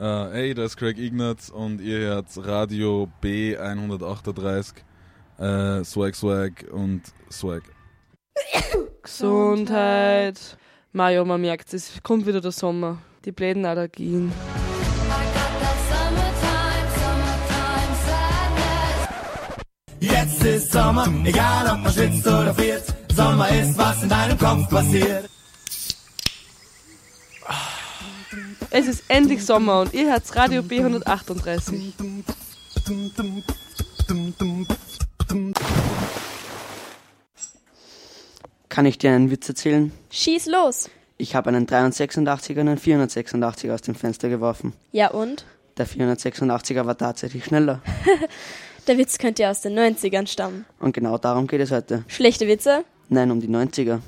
Uh, hey, das ist Craig Ignatz und ihr hört Radio B138, uh, Swag Swag und Swag. Gesundheit. Mario, man merkt, es kommt wieder der Sommer. Die bläden Allergien. Jetzt ist Sommer, egal ob man schwitzt oder friert. Sommer ist, was in deinem Kopf passiert. Es ist endlich Sommer und ihr hört Radio B138. Kann ich dir einen Witz erzählen? Schieß los. Ich habe einen 386er und einen 486er aus dem Fenster geworfen. Ja und? Der 486er war tatsächlich schneller. Der Witz könnte ja aus den 90ern stammen. Und genau darum geht es heute. Schlechte Witze? Nein, um die 90er.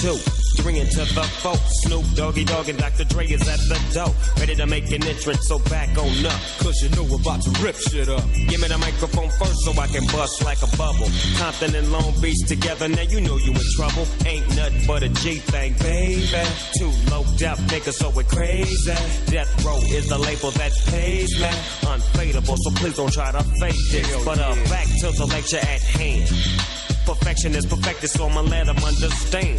Two. Three into the folk. Snoop Doggy Dogg and Dr. Dre is at the door. Ready to make an entrance, so back on up. Cause you know we're about to rip shit up. Give me the microphone first so I can bust like a bubble. Compton and Long Beach together, now you know you in trouble. Ain't nothing but a G thing, baby. Too low death niggas, so we're crazy. Death Row is the label that pays me. Unfadable, so please don't try to fake this. But uh, back to the lecture at hand. Perfection is perfected, so I'ma let them understand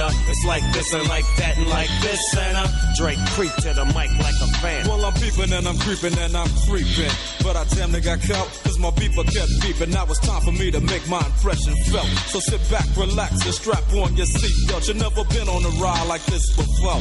uh, it's like this and like that and like this, and uh, Drake creep to the mic like a fan. Well, I'm peeping and I'm creeping and I'm creeping, but I damn near got caught cause my beeper kept beeping. Now it's time for me to make my impression felt. So sit back, relax, and strap on your seatbelt. You never been on a ride like this before.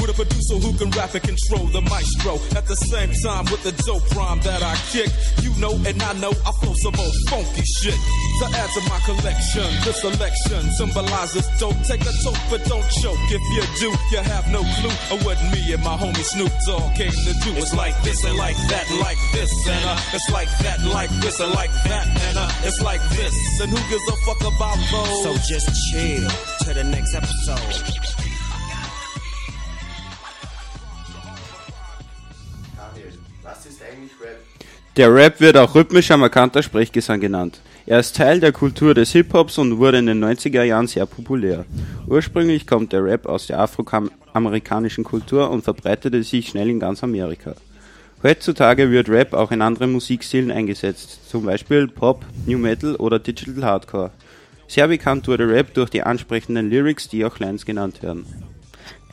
With a producer who can rap and control the maestro. At the same time, with the dope rhyme that I kick, you know and I know I flow some old funky shit. To add to my collection, this selection symbolizes dope. Take a toke, but don't choke. If you do, you have no clue of what me and my homie Snoop Dogg came to do. It's like this and like that, like this, and uh, it's like that, like this, and like that, and uh, it's like this. And who gives a fuck about those? So just chill to the next episode. Was ist eigentlich Rap? Der Rap wird auch rhythmischer, markanter Sprechgesang genannt. Er ist Teil der Kultur des Hip-Hops und wurde in den 90er Jahren sehr populär. Ursprünglich kommt der Rap aus der afroamerikanischen Kultur und verbreitete sich schnell in ganz Amerika. Heutzutage wird Rap auch in anderen Musikstilen eingesetzt, zum Beispiel Pop, New Metal oder Digital Hardcore. Sehr bekannt wurde Rap durch die ansprechenden Lyrics, die auch Lines genannt werden.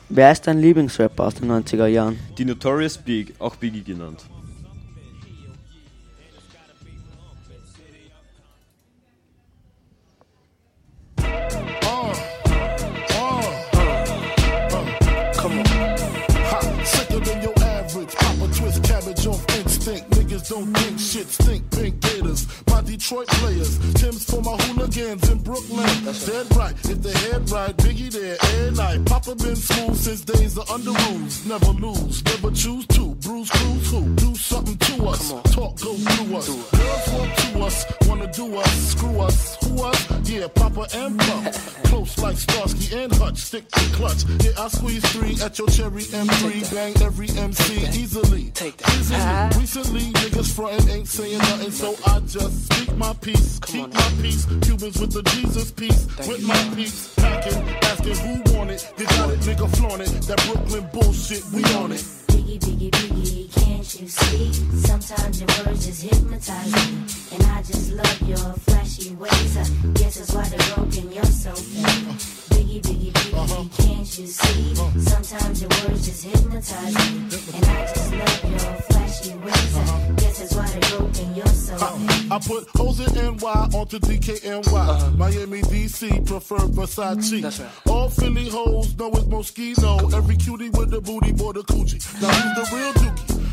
Wer ist dein Lieblingsrapper aus den 90er Jahren? Die Notorious Big, auch Biggie genannt. Don't think shit stink pink gators. Detroit players, Tim's for my hooligans in Brooklyn. That's Dead right, if they head right, Biggie there every night. Papa been smooth since days of under rules. Never lose, never choose to. Bruise, cruise, who? Do something to us. Talk, go through us. Girls want to us, wanna do us, screw us, who us? Yeah, Papa and Pump. Close like Starsky and Hutch, stick to clutch. Yeah, I squeeze three at your cherry M3, bang every MC easily. Take that. Easily. Recently, niggas frontin' ain't saying nothing, so I just speak my peace, keep my peace. Cubans with the Jesus peace, with my peace. Packing, asking who want it. You got it, nigga, flaunt it. That Brooklyn bullshit, we on it. Biggie, biggie, biggie, can't you see? Sometimes your words just hypnotize me. And I just love your flashy ways. I guess that's why they're broken, you're so fake. Biggie, biggie, biggie, uh-huh. can't you see? Uh-huh. Sometimes your words just hypnotize me. And I just love your flashy ways. I uh-huh. Guess that's why they're broken, you're so. I put hoes in NY onto DKNY. Uh-huh. Miami, DC, prefer Versace. All Philly hoes know it's Moschino. Every cutie with the booty, boy, the coochie. Now who's the real dookie?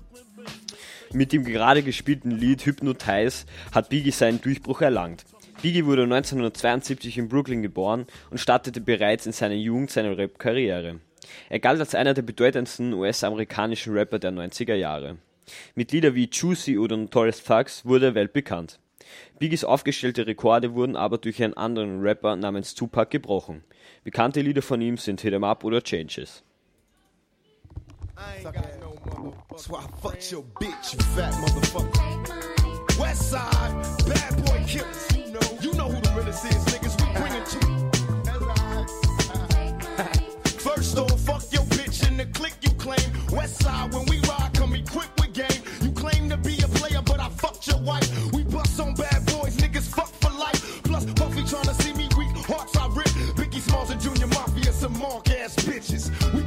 Mit dem gerade gespielten Lied Hypnotize hat Biggie seinen Durchbruch erlangt. Biggie wurde 1972 in Brooklyn geboren und startete bereits in seiner Jugend seine Rap-Karriere. Er galt als einer der bedeutendsten US-amerikanischen Rapper der 90er Jahre. Mit Lieder wie Juicy oder Notorious Thugs wurde er weltbekannt. Biggies aufgestellte Rekorde wurden aber durch einen anderen Rapper namens Tupac gebrochen. Bekannte Lieder von ihm sind Hit 'em Up oder Changes. That's why I fucked your bitch, you fat motherfucker. West side, bad boy killers. You know, you know who the realest is, niggas. We bring it to you. First off, fuck your bitch in the click you claim. West side, when we ride, come equipped with game. You claim to be a player, but I fucked your wife. We bust on bad boys, niggas fuck for life. Plus, Puffy tryna see me weak, hearts I rip. Biggie Smalls and Junior Mafia, some mark ass bitches. We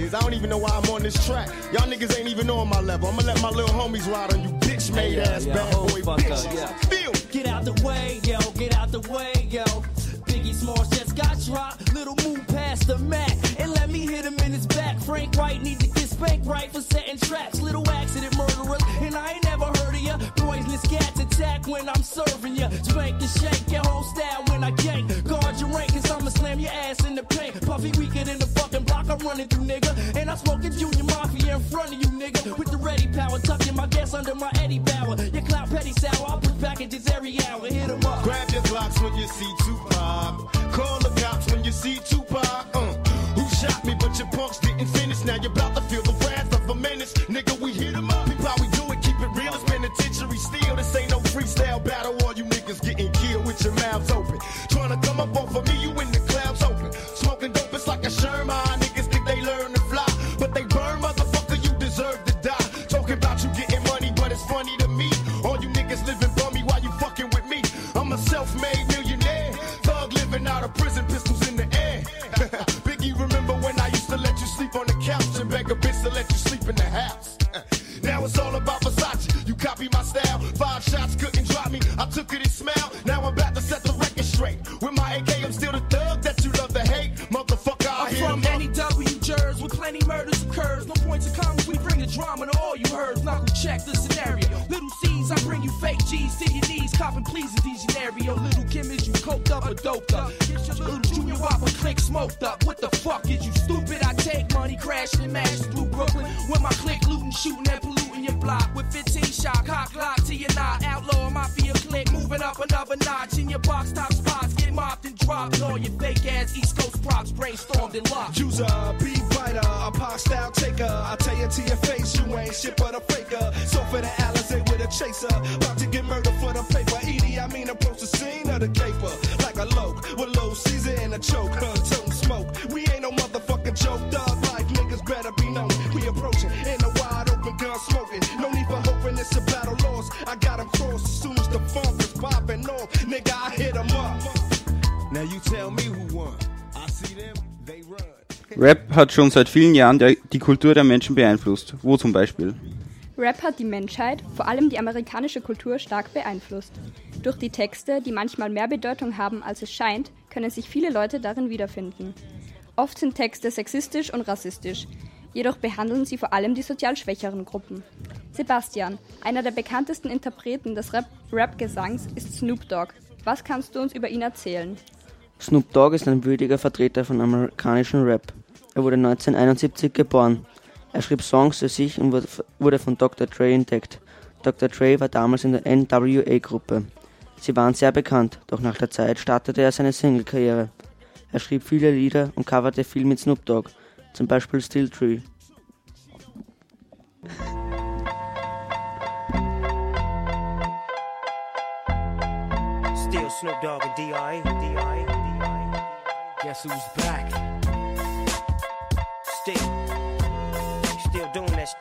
is. I don't even know why I'm on this track. Y'all niggas ain't even on my level. I'ma let my little homies ride on you bitch made ass bad boy bitches. Feel Get out the way, yo, get out the way, yo. Biggie Smalls just got dropped. Little move past the Mac and let me hit him in his back. Frank White need to get spanked right for setting traps. Little accident murderers, and I ain't never heard of ya. Poisonous cats attack when I'm serving ya. Spank and shake your whole style when I gank. Guard your rank, cause I'ma slam your ass in the paint. Puffy weaker than the fucking block I'm running through, nigga. And I'm smoking Junior Mafia in front of you, nigga. With the ready power, tucking my gas under my Eddie Bauer. Your clout petty sour, I'll put packages every hour. Hit 'em up. Grab your blocks when you see Tupac. Hat schon seit vielen Jahren der, die Kultur der Menschen beeinflusst. Wo zum Beispiel? Rap hat die Menschheit, vor allem die amerikanische Kultur, stark beeinflusst. Durch die Texte, die manchmal mehr Bedeutung haben, als es scheint, können sich viele Leute darin wiederfinden. Oft sind Texte sexistisch und rassistisch, jedoch behandeln sie vor allem die sozial schwächeren Gruppen. Sebastian, einer der bekanntesten Interpreten des Rap- Rap-Gesangs, ist Snoop Dogg. Was kannst du uns über ihn erzählen? Snoop Dogg ist ein würdiger Vertreter von amerikanischen Rap. Er wurde 1971 geboren. Er schrieb Songs für sich und wurde- von Dr. Dre entdeckt. Dr. Dre war damals in der NWA-Gruppe. Sie waren sehr bekannt, doch nach der Zeit startete er seine Single-Karriere. Er schrieb viele Lieder und coverte viel mit Snoop Dogg, zum Beispiel Still Tree. Still Snoop Dogg and. D.R.E. Guess who's back?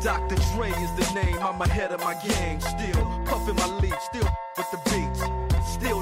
Dr. Dre is the name, I'm ahead of my game. Still puffin' my leaf, still with the beats.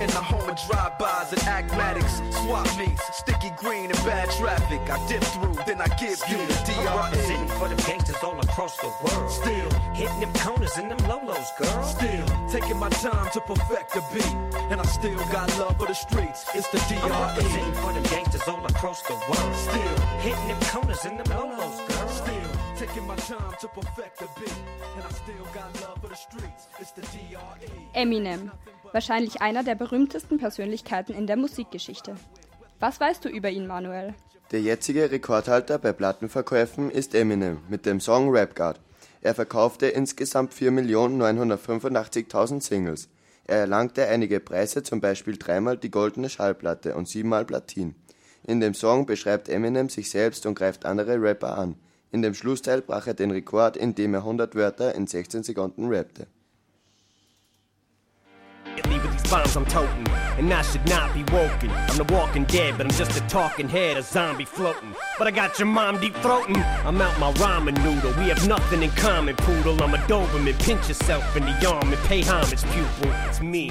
In the home of drive-bys and acmatics. Swap meets, sticky green and bad traffic. I dip through, then I give you the I'm DRE. representing for them gangsters all across the world. Still hitting them corners in them lolos, girl. Still taking my time to perfect the beat, and I still got love for the streets. It's the I'm representing DRE. for them gangsters all across the world. Still hitting them corners in them lolos, girl. Still taking my time to perfect the beat, and I still got love for the streets. It's the DRE. Eminem, wahrscheinlich einer der berühmtesten Persönlichkeiten in der Musikgeschichte. Was weißt du über ihn, Manuel? Der jetzige Rekordhalter bei Plattenverkäufen ist Eminem mit dem Song Rap God. Er verkaufte insgesamt 4.985.000 Singles. Er erlangte einige Preise, zum Beispiel dreimal die Goldene Schallplatte und siebenmal Platin. In dem Song beschreibt Eminem sich selbst und greift andere Rapper an. In dem Schlussteil brach er den Rekord, indem er 100 Wörter in 16 Sekunden rappte. I'm toting, and I should not be woken. I'm the walking dead, but I'm just a talking head, a zombie floating. But I got your mom deep throating. I'm out my ramen noodle. We have nothing in common, poodle. I'm a Doberman. Pinch yourself in the arm and pay homage, pupil. It's me.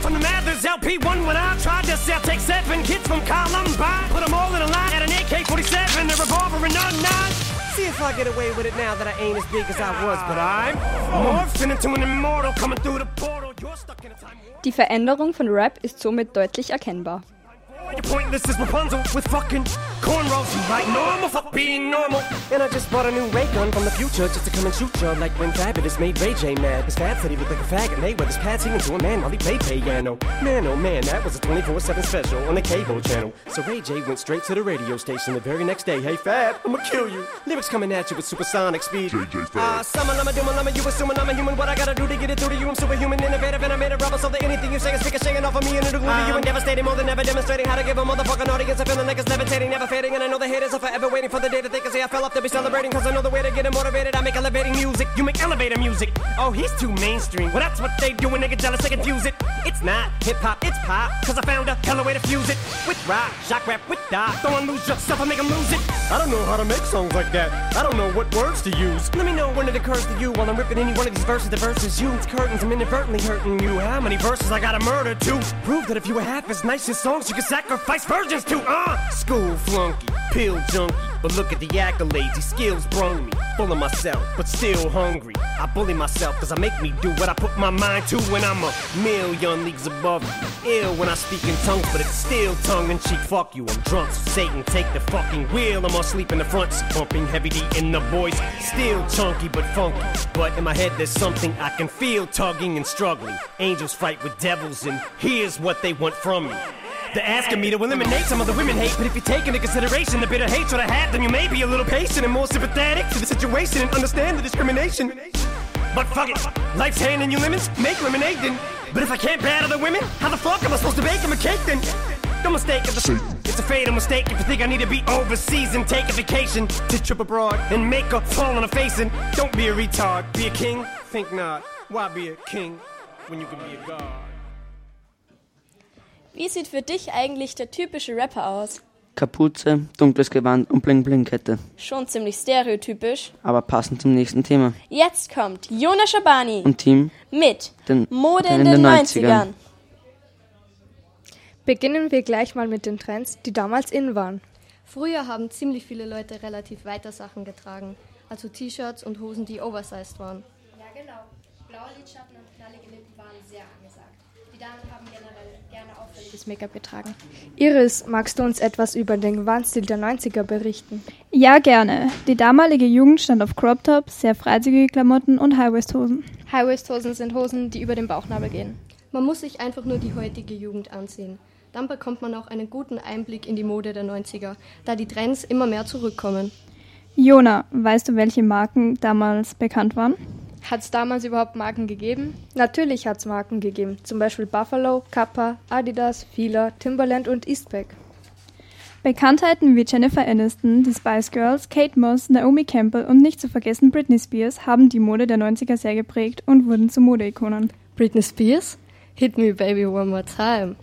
from the Mathers LP1 when I tried to sell, take seven kids from Columbine, put them all in a line at an AK-47, a revolver and a nine. See if I get away with it now that I ain't as big as I was, but I'm morphing into an immortal coming through the portal. You're stuck in a time Die Veränderung von Rap ist somit deutlich erkennbar. You're pointless as Rapunzel with fucking cornrows. You like normal, fuck being normal. And I just bought a new ray gun from the future just to come and shoot ya like when Fabulous made Ray J mad. His dad said he looked like a faggot. They with his pads singing to a man while he played piano. Man, oh man, that was a 24-7 special on the cable channel. So Ray J went straight to the radio station the very next day. Hey Fab, I'ma kill you. Lyrics coming at you with supersonic speed. JJ Ah, summer, lama, duma, lama, you assuming I'm a human. What I gotta do to get it through to you? I'm superhuman, innovative, and I made a rubber so that anything you say is speaking, shaking off of me and it'll glue to you and devastating more than ever demonstrating how to give a motherfucking audience a feeling like it's levitating, never fading. fading, and I know the haters are forever waiting for the day that they can say I fell off to be celebrating. Cause I know the way to get motivated. I make elevating music. You make elevator music. Oh, he's too mainstream. Well, that's what they do when they get jealous, they confuse it. It's not hip hop, it's pop. Cause I found a hella way to fuse it. With rock, shock rap, with dot. Don't lose yourself and make 'em lose it. I don't know how to make songs like that. I don't know what words to use. Let me know when it occurs to you while I'm ripping any one of these verses. The verses you, it's curtains. I'm inadvertently hurting you. How many verses I gotta murder to prove that if you were half as nice as songs, you could sacrifice virgins to? Uh, school flunky, pill junkie. But look at the accolades, these skills brung me. Full of myself, but still hungry. I bully myself cause I make me do what I put my mind to when I'm a million leagues above. Ill when I speak in tongues, but it's still tongue in cheek. Fuck you, I'm drunk. So Satan, take the fucking wheel. I'm asleep in the front, bumping heavy D in the voice. Still chunky but funky. But in my head, there's something I can feel tugging and struggling. Angels fight with devils, and here's what they want from me. They're asking me to eliminate some of the women hate, but if you take into consideration the bitter hatred I have, then you may be a little patient and more sympathetic to the situation and understand the discrimination. But fuck it, life's handing you lemons, make lemonade then. But if I can't battle the women, how the fuck am I supposed to bake them a cake then? Don't mistake it, it's a fatal mistake if you think I need to be overseas and take a vacation to trip abroad and make a fall on a face and don't be a retard, be a king, think not. Why be a king when you can be a god? Wie sieht für dich eigentlich der typische Rapper aus? Kapuze, dunkles Gewand und Bling-Bling-Kette. Schon ziemlich stereotypisch. Aber passend zum nächsten Thema. Jetzt kommt Jonas Schabani Und Team mit den Mode in den den 90ern. Beginnen wir gleich mal mit den Trends, die damals in waren. Früher haben ziemlich viele Leute relativ weiter Sachen getragen, also T-Shirts und Hosen, die oversized waren. Ja, genau. Blaue Lidschatten und knallige Lippen waren sehr angesagt. Die Damen haben generell gerne auffälliges Make-up getragen. Iris, magst du uns etwas über den Gewandstil der 90er berichten? Ja, gerne. Die damalige Jugend stand auf Crop Tops, sehr freizügige Klamotten und High-Waist-Hosen. High-Waist-Hosen sind Hosen, die über den Bauchnabel gehen. Man muss sich einfach nur die heutige Jugend ansehen. Dann bekommt man auch einen guten Einblick in die Mode der 90er, da die Trends immer mehr zurückkommen. Jona, weißt du, welche Marken damals bekannt waren? Hat es damals überhaupt Marken gegeben? Natürlich hat es Marken gegeben, zum Beispiel Buffalo, Kappa, Adidas, Fila, Timberland und Eastpak. Bekanntheiten wie Jennifer Aniston, die Spice Girls, Kate Moss, Naomi Campbell und nicht zu vergessen Britney Spears haben die Mode der 90er sehr geprägt und wurden zu Modeikonen. Britney Spears? Hit me baby one more time.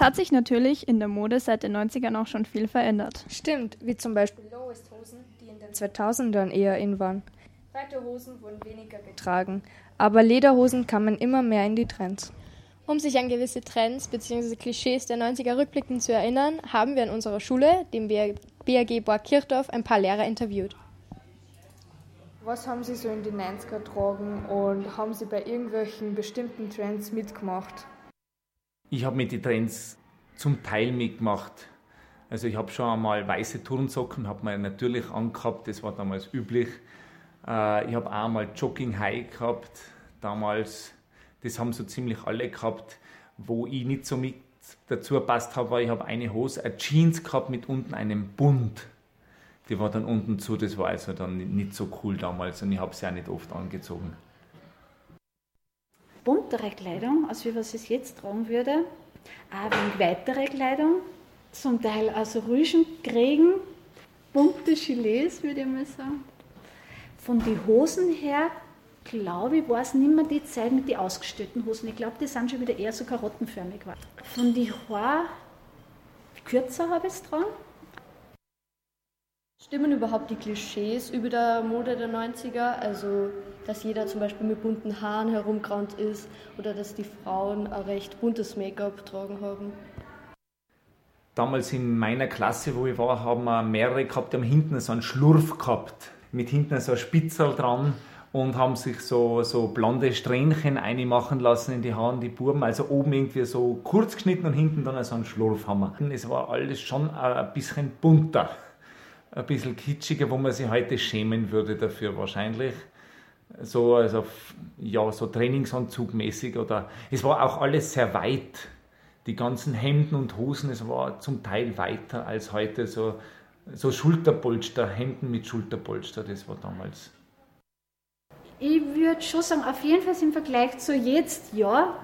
Es hat sich natürlich in der Mode seit den 90ern auch schon viel verändert. Stimmt, wie zum Beispiel Low-Waist-Hosen, die in den 2000ern eher in waren. Breite Hosen wurden weniger getragen, aber Lederhosen kamen immer mehr in die Trends. Um sich an gewisse Trends bzw. Klischees der 90er rückblickend zu erinnern, haben wir in unserer Schule, dem BAG Borg Kirchdorf, ein paar Lehrer interviewt. Was haben Sie so in die 90er getragen und haben Sie bei irgendwelchen bestimmten Trends mitgemacht? Ich habe mit den Trends zum Teil mitgemacht. Also ich habe schon einmal weiße Turnsocken, habe man natürlich angehabt, das war damals üblich. Äh, ich habe auch einmal Jogging High gehabt, damals. Das haben so ziemlich alle gehabt. Wo ich nicht so mit dazu gepasst habe, war, ich habe eine Hose, eine Jeans gehabt mit unten einem Bund. Die war dann unten zu, das war also dann nicht so cool damals und ich habe sie auch nicht oft angezogen. Buntere Kleidung, als wie was ich jetzt tragen würde. Auch wenig weitere Kleidung, zum Teil also Rüschenkriegen, bunte Gilets, würde ich mal sagen. Von den Hosen her, glaube ich, war es nicht mehr die Zeit mit den ausgestellten Hosen. Ich glaube, die sind schon wieder eher so karottenförmig geworden. Von den Haaren kürzer habe ich es dran. Stimmen überhaupt die Klischees über der Mode der 90er? Also, dass jeder zum Beispiel mit bunten Haaren herumgerannt ist oder dass die Frauen ein recht buntes Make-up getragen haben? Damals in meiner Klasse, wo ich war, haben wir mehrere gehabt, die haben hinten so einen Schlurf gehabt, mit hinten so ein Spitzel dran und haben sich so, so blonde Strähnchen einmachen lassen in die Haare, die Buben, also oben irgendwie so kurz geschnitten und hinten dann so einen Schlurf haben wir. Es war alles schon ein bisschen bunter, ein bisschen kitschiger, wo man sich heute schämen würde dafür wahrscheinlich. So, also, ja, so Trainingsanzugmäßig oder, es war auch alles sehr weit die ganzen Hemden und Hosen, es war zum Teil weiter als heute, so, so Schulterpolster, Hemden mit Schulterpolster, das war damals. Ich würde schon sagen, auf jeden Fall im Vergleich zu jetzt, ja.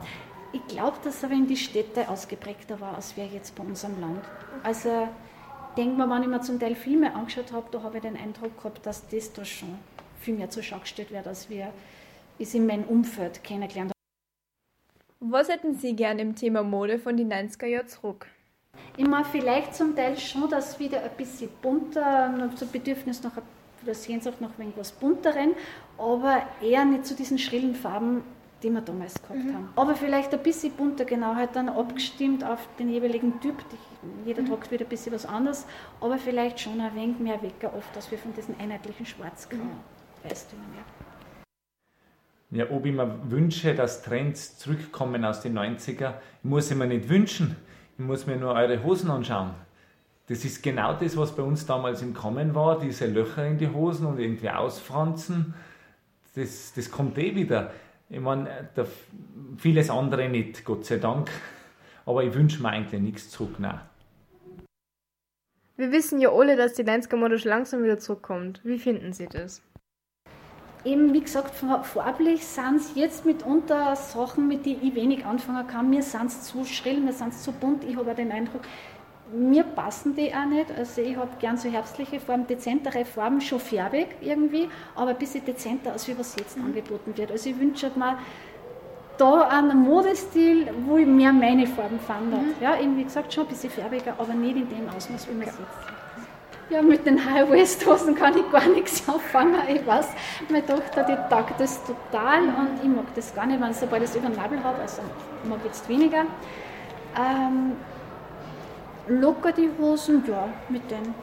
Ich glaube, dass aber in die Städte ausgeprägter war, als wir jetzt bei uns am Land. Also, denke mal, wenn ich mir zum Teil Filme angeschaut habe, da habe ich den Eindruck gehabt, dass das da schon viel mehr zur Schau gestellt wird, als wir es in meinem Umfeld kennengelernt haben. Was hätten Sie gern im Thema Mode von den 90er Jahren zurück? Ich meine, vielleicht zum Teil schon, dass wieder ein bisschen bunter, noch so Bedürfnis nach oder Sehnsucht nach irgendwas Bunteren, aber eher nicht zu diesen schrillen Farben, die wir damals gehabt Mhm. haben. Aber vielleicht ein bisschen bunter, genau, halt dann abgestimmt auf den jeweiligen Typ. Die, jeder Mhm. tragt wieder ein bisschen was anderes, aber vielleicht schon ein wenig mehr weg, oft, dass wir von diesen einheitlichen schwarz-grau Mhm. Weißtönen her. Ja, ob ich mir wünsche, dass Trends zurückkommen aus den 90er, muss ich mir nicht wünschen. Ich muss mir nur eure Hosen anschauen. Das ist genau das, was bei uns damals im Kommen war, diese Löcher in die Hosen und irgendwie ausfranzen. Das, das kommt eh wieder. Ich meine, da, vieles andere nicht, Gott sei Dank. Aber ich wünsche mir eigentlich nichts zurück. Nein. Wir wissen ja alle, dass die 90er-Mode schon langsam wieder zurückkommt. Wie finden Sie das? Eben, wie gesagt, fa- farblich sind es jetzt mitunter Sachen, mit denen ich wenig anfangen kann. Mir sind es zu schrill, mir sind es zu bunt. Ich habe auch den Eindruck, mir passen die auch nicht. Also ich habe gern so herbstliche Farben, dezentere Farben, schon färbig irgendwie, aber ein bisschen dezenter, als wie was jetzt angeboten wird. Also ich wünsche mir da einen Modestil, wo ich mehr meine Farben fand. Ja, eben wie gesagt, schon ein bisschen färbiger, aber nicht in dem Ausmaß, wie man es jetzt sieht. Ja, mit den High-Waist-Hosen kann ich gar nichts anfangen. Ich weiß, meine Tochter, die taugt das total und ich mag das gar nicht, wenn ich sobald ich es über den Nabel habe, also ich mag jetzt weniger. Ähm, locker die Hosen, ja, mit denen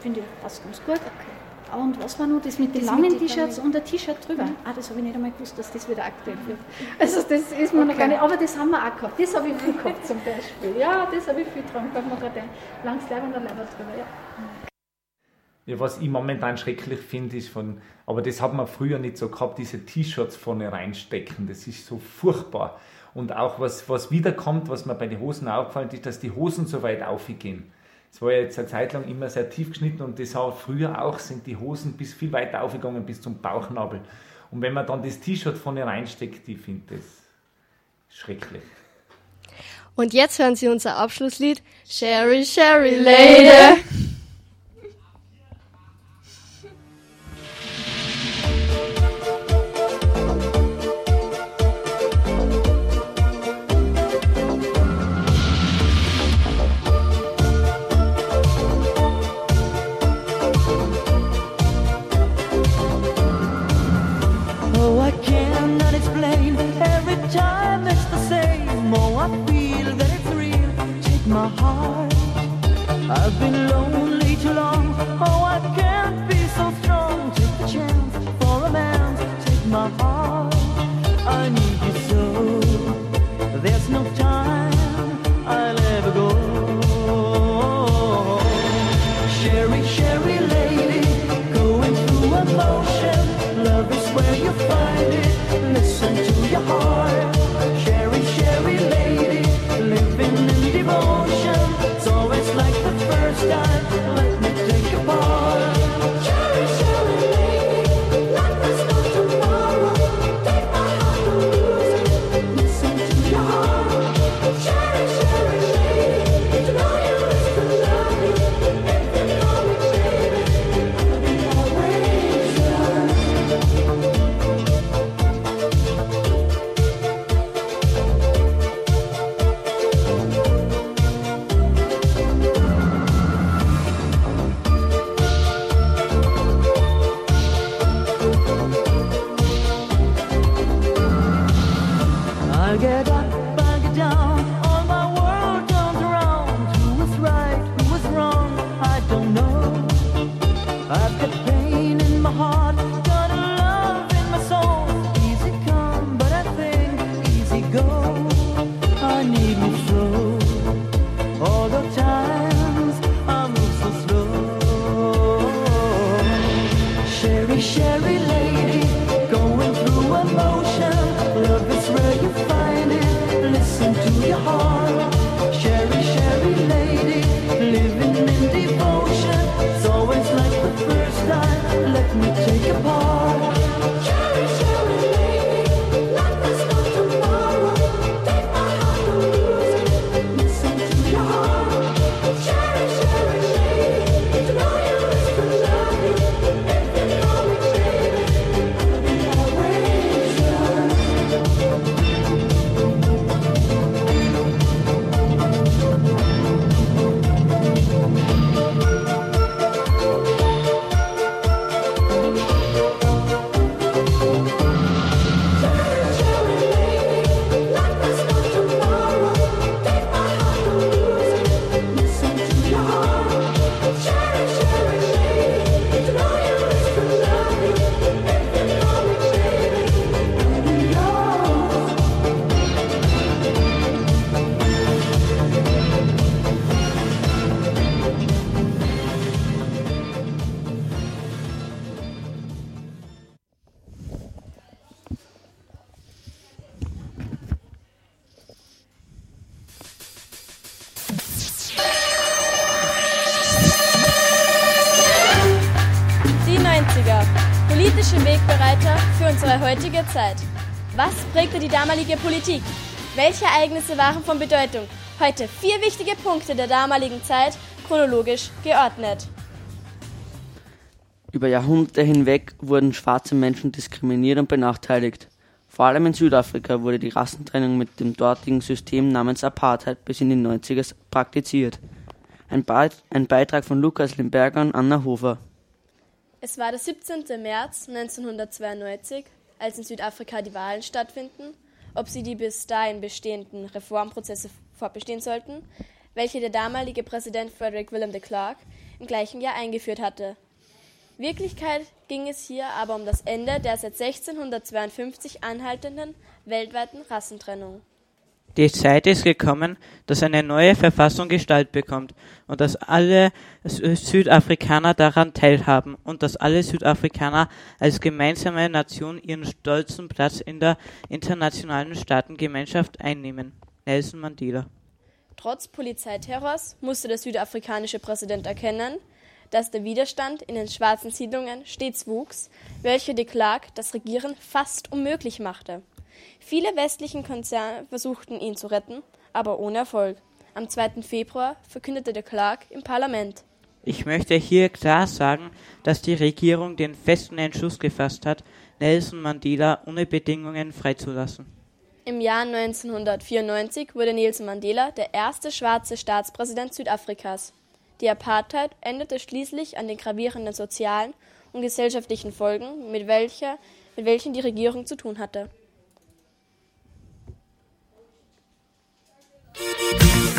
finde ich passt ganz gut. Okay. Und was war nur das mit den Das langen den T-Shirts und der T-Shirt drüber? Mhm. Ah, das habe ich nicht einmal gewusst, dass das wieder aktuell wird. Also das ist mir noch Okay. gar nicht, aber das haben wir auch gehabt. Das habe ich viel gehabt zum Beispiel. Ja, das habe ich viel dran gehabt. Man hat ein langes Leib und ein Leib drüber, ja. Ja, was ich momentan schrecklich finde, ist von, aber das hat man früher nicht so gehabt, diese T-Shirts vorne reinstecken. Das ist so furchtbar. Und auch was, was wiederkommt, was mir bei den Hosen aufgefallen ist, dass die Hosen so weit aufgehen. Es war ja jetzt eine Zeit lang immer sehr tief geschnitten und das auch früher auch, sind die Hosen bis viel weiter aufgegangen, bis zum Bauchnabel. Und wenn man dann das T-Shirt vorne reinsteckt, ich finde das schrecklich. Und jetzt hören Sie unser Abschlusslied Sherry, Sherry Lady. Damalige Politik? Welche Ereignisse waren von Bedeutung? Heute vier wichtige Punkte der damaligen Zeit, chronologisch geordnet. Über Jahrhunderte hinweg wurden schwarze Menschen diskriminiert und benachteiligt. Vor allem in Südafrika wurde die Rassentrennung mit dem dortigen System namens Apartheid bis in die 90er praktiziert. Ein, ein Beitrag von Lukas Limberger und Anna Hofer. Es war der 17. März 1992, als in Südafrika die Wahlen stattfinden, ob sie die bis dahin bestehenden Reformprozesse fortbestehen sollten, welche der damalige Präsident Frederick Willem de Klerk im gleichen Jahr eingeführt hatte. Wirklichkeit ging es hier aber um das Ende der seit 1652 anhaltenden weltweiten Rassentrennung. Die Zeit ist gekommen, dass eine neue Verfassung Gestalt bekommt und dass alle Südafrikaner daran teilhaben und dass alle Südafrikaner als gemeinsame Nation ihren stolzen Platz in der internationalen Staatengemeinschaft einnehmen. Nelson Mandela. Trotz Polizeiterrors musste der südafrikanische Präsident erkennen, dass der Widerstand in den schwarzen Siedlungen stets wuchs, welche de Klerk das Regieren fast unmöglich machte. Viele westlichen Konzerne versuchten ihn zu retten, aber ohne Erfolg. Am 2. Februar verkündete de Klerk im Parlament. Ich möchte hier klar sagen, dass die Regierung den festen Entschluss gefasst hat, Nelson Mandela ohne Bedingungen freizulassen. Im Jahr 1994 wurde Nelson Mandela der erste schwarze Staatspräsident Südafrikas. Die Apartheid endete schließlich an den gravierenden sozialen und gesellschaftlichen Folgen, mit, welcher, mit welchen die Regierung zu tun hatte. Thank you.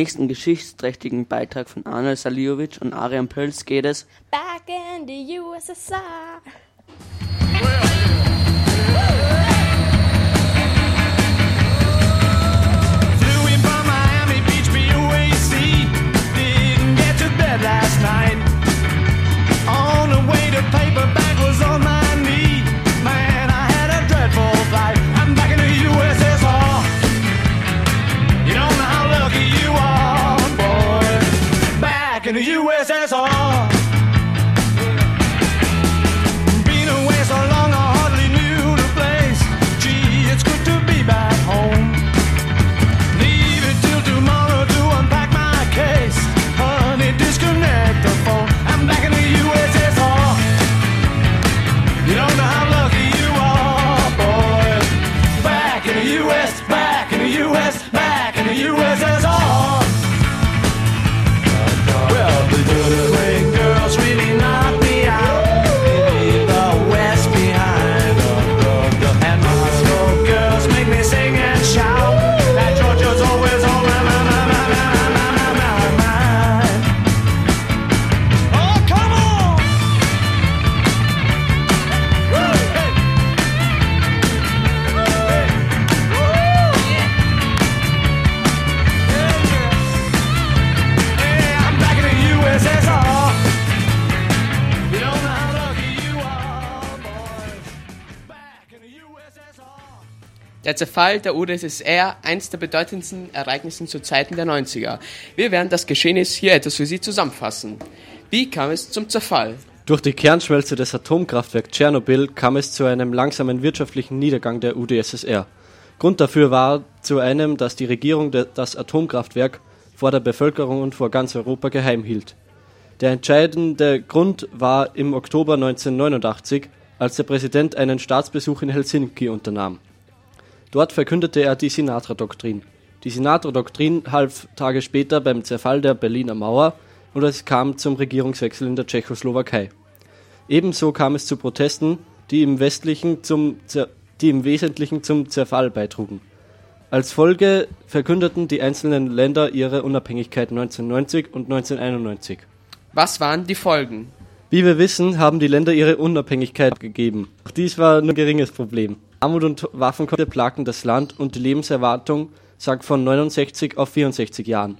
Nächsten geschichtsträchtigen Beitrag von Arnold Saliovic und Arian Pölz geht es Back in the USSR. last night. Der Zerfall der UdSSR, eins der bedeutendsten Ereignisse zu Zeiten der 90er. Wir werden das Geschehnis hier etwas für Sie zusammenfassen. Wie kam es zum Zerfall? Durch die Kernschmelze des Atomkraftwerks Tschernobyl kam es zu einem langsamen wirtschaftlichen Niedergang der UdSSR. Grund dafür war zu einem, dass die Regierung das Atomkraftwerk vor der Bevölkerung und vor ganz Europa geheim hielt. Der entscheidende Grund war im Oktober 1989, als der Präsident einen Staatsbesuch in Helsinki unternahm. Dort verkündete er die Sinatra-Doktrin. Die Sinatra-Doktrin half Tage später beim Zerfall der Berliner Mauer und es kam zum Regierungswechsel in der Tschechoslowakei. Ebenso kam es zu Protesten, die im, Westlichen zum, die im Wesentlichen zum Zerfall beitrugen. Als Folge verkündeten die einzelnen Länder ihre Unabhängigkeit 1990 und 1991. Was waren die Folgen? Wie wir wissen, haben die Länder ihre Unabhängigkeit gegeben. Auch dies war nur ein geringes Problem. Armut und Waffenkonflikte plagten das Land und die Lebenserwartung sank von 69 auf 64 Jahren.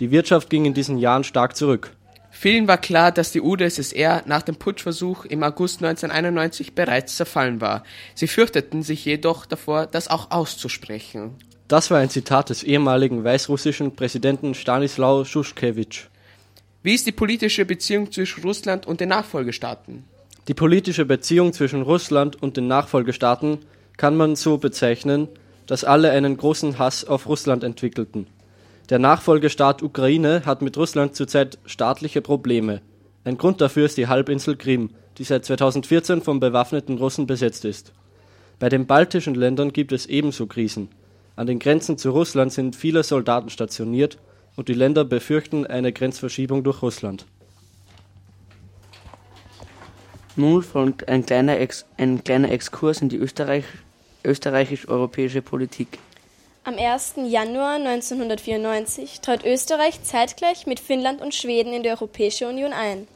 Die Wirtschaft ging in diesen Jahren stark zurück. Vielen war klar, dass die UdSSR nach dem Putschversuch im August 1991 bereits zerfallen war. Sie fürchteten sich jedoch davor, das auch auszusprechen. Das war ein Zitat des ehemaligen weißrussischen Präsidenten Stanislaw Schuschkewitsch. Wie ist die politische Beziehung zwischen Russland und den Nachfolgestaaten? Die politische Beziehung zwischen Russland und den Nachfolgestaaten kann man so bezeichnen, dass alle einen großen Hass auf Russland entwickelten. Der Nachfolgestaat Ukraine hat mit Russland zurzeit staatliche Probleme. Ein Grund dafür ist die Halbinsel Krim, die seit 2014 von bewaffneten Russen besetzt ist. Bei den baltischen Ländern gibt es ebenso Krisen. An den Grenzen zu Russland sind viele Soldaten stationiert und die Länder befürchten eine Grenzverschiebung durch Russland. Nun folgt ein kleiner, Ex ein kleiner Exkurs in die Österreich österreichisch-europäische Politik. Am 1. Januar 1994 trat Österreich zeitgleich mit Finnland und Schweden in die Europäische Union ein.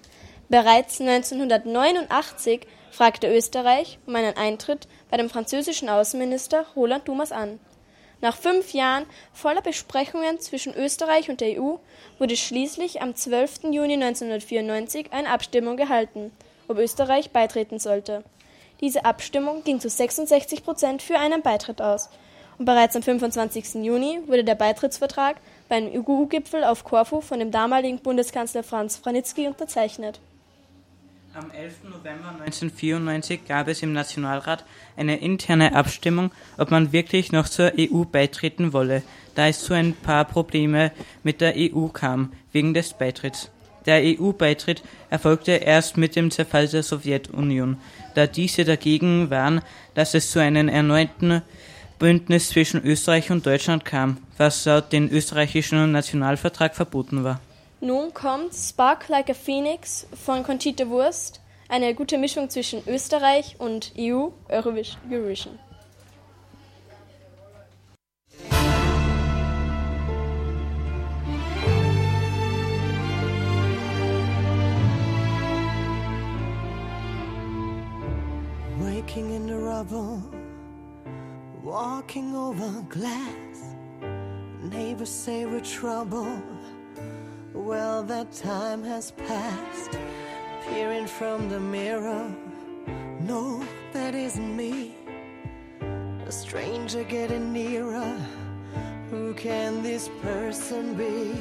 Bereits 1989 fragte Österreich um einen Eintritt bei dem französischen Außenminister Roland Dumas an. Nach fünf Jahren voller Besprechungen zwischen Österreich und der EU wurde schließlich am 12. Juni 1994 eine Abstimmung gehalten, ob Österreich beitreten sollte. Diese Abstimmung ging zu 66 Prozent für einen Beitritt aus. Und bereits am 25. Juni wurde der Beitrittsvertrag beim EU-Gipfel auf Korfu von dem damaligen Bundeskanzler Franz Franitzky unterzeichnet. Am 11. November 1994 gab es im Nationalrat eine interne Abstimmung, ob man wirklich noch zur EU beitreten wolle, da es zu ein paar Probleme mit der EU kam, wegen des Beitritts. Der EU-Beitritt erfolgte erst mit dem Zerfall der Sowjetunion, da diese dagegen waren, dass es zu einem erneuten Bündnis zwischen Österreich und Deutschland kam, was laut dem österreichischen Nationalvertrag verboten war. Nun kommt Spark Like a Phoenix von Conchita Wurst, eine gute Mischung zwischen Österreich und EU, Eurovision. Rubble, walking over glass. Neighbors say we're trouble. Well, that time has passed. Peering from the mirror, no, that isn't me. A stranger getting nearer. Who can this person be?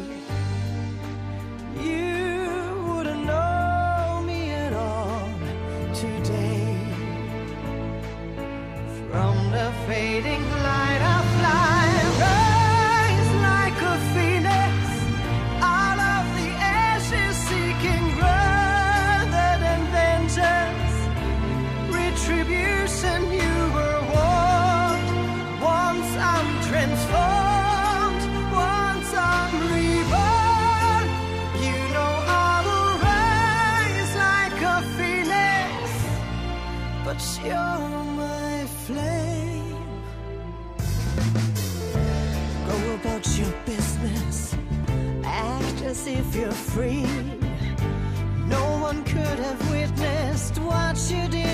If you're free. No one could have witnessed what you did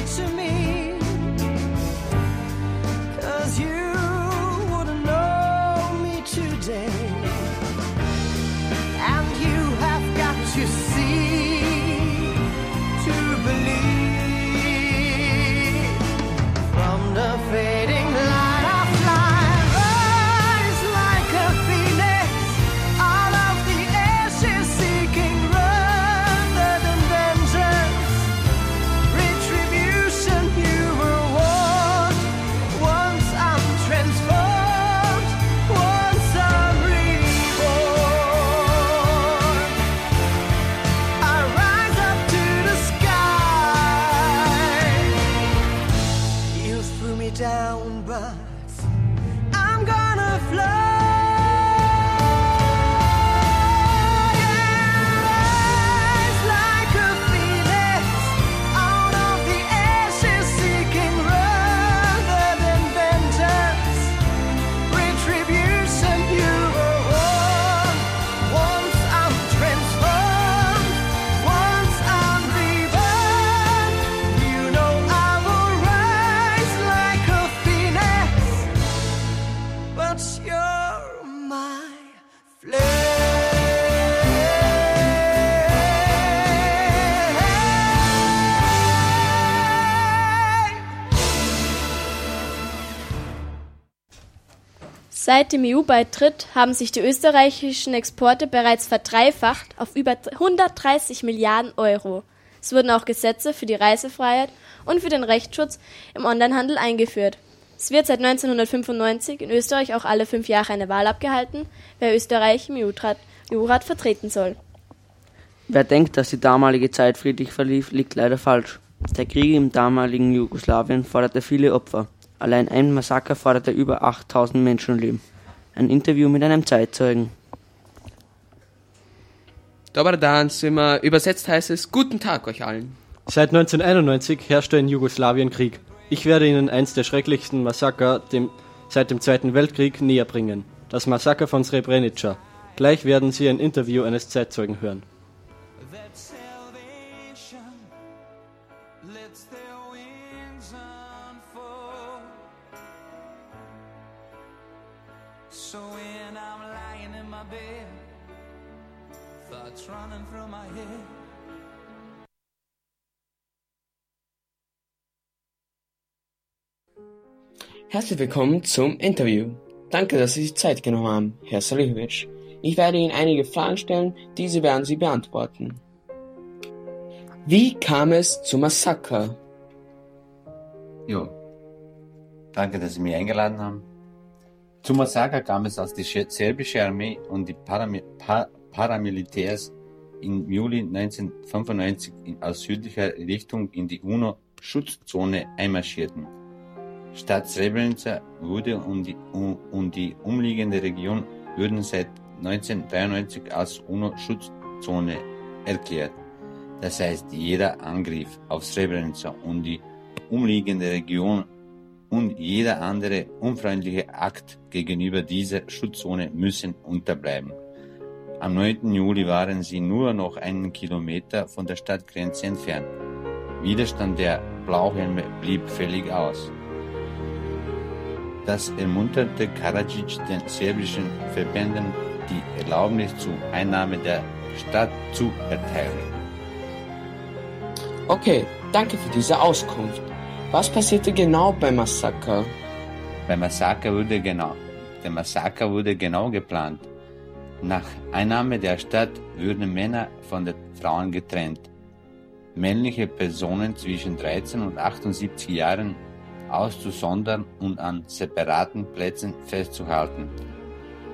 Seit dem EU-Beitritt haben sich die österreichischen Exporte bereits verdreifacht auf über 130 Milliarden Euro. Es wurden auch Gesetze für die Reisefreiheit und für den Rechtsschutz im Onlinehandel eingeführt. Es wird seit 1995 in Österreich auch alle fünf Jahre eine Wahl abgehalten, wer Österreich im EU-Rat EU vertreten soll. Wer denkt, dass die damalige Zeit friedlich verlief, liegt leider falsch. Der Krieg im damaligen Jugoslawien forderte viele Opfer. Allein ein Massaker forderte über 8000 Menschenleben. Ein Interview mit einem Zeitzeugen. Dobar dan. Übersetzt heißt es Guten Tag euch allen. Seit 1991 herrschte in Jugoslawien Krieg. Ich werde Ihnen eins der schrecklichsten Massaker dem, seit dem Zweiten Weltkrieg näher bringen. Das Massaker von Srebrenica. Gleich werden Sie ein Interview eines Zeitzeugen hören. Herzlich willkommen zum Interview. Danke, dass Sie sich Zeit genommen haben, Herr Salihovic. Ich werde Ihnen einige Fragen stellen, diese werden Sie beantworten. Wie kam es zum Massaker? Jo. Danke, dass Sie mich eingeladen haben. Zum Massaker kam es, als die serbische Armee und die Parami pa Paramilitärs im Juli 1995 in, aus südlicher Richtung in die UNO-Schutzzone einmarschierten. Stadt Srebrenica wurde und die, und die umliegende Region wurden seit 1993 als UNO-Schutzzone erklärt. Das heißt, jeder Angriff auf Srebrenica und die umliegende Region und jeder andere unfreundliche Akt gegenüber dieser Schutzzone müssen unterbleiben. Am 9. Juli waren sie nur noch einen Kilometer von der Stadtgrenze entfernt. Widerstand der Blauhelme blieb völlig aus. Das ermunterte Karadzic den serbischen Verbänden, die Erlaubnis zur Einnahme der Stadt zu erteilen. Okay, danke für diese Auskunft. Was passierte genau beim Massaker? Beim Massaker wurde genau, der Massaker wurde genau geplant. Nach Einnahme der Stadt würden Männer von den Frauen getrennt. Männliche Personen zwischen 13 und 78 Jahren auszusondern und an separaten Plätzen festzuhalten.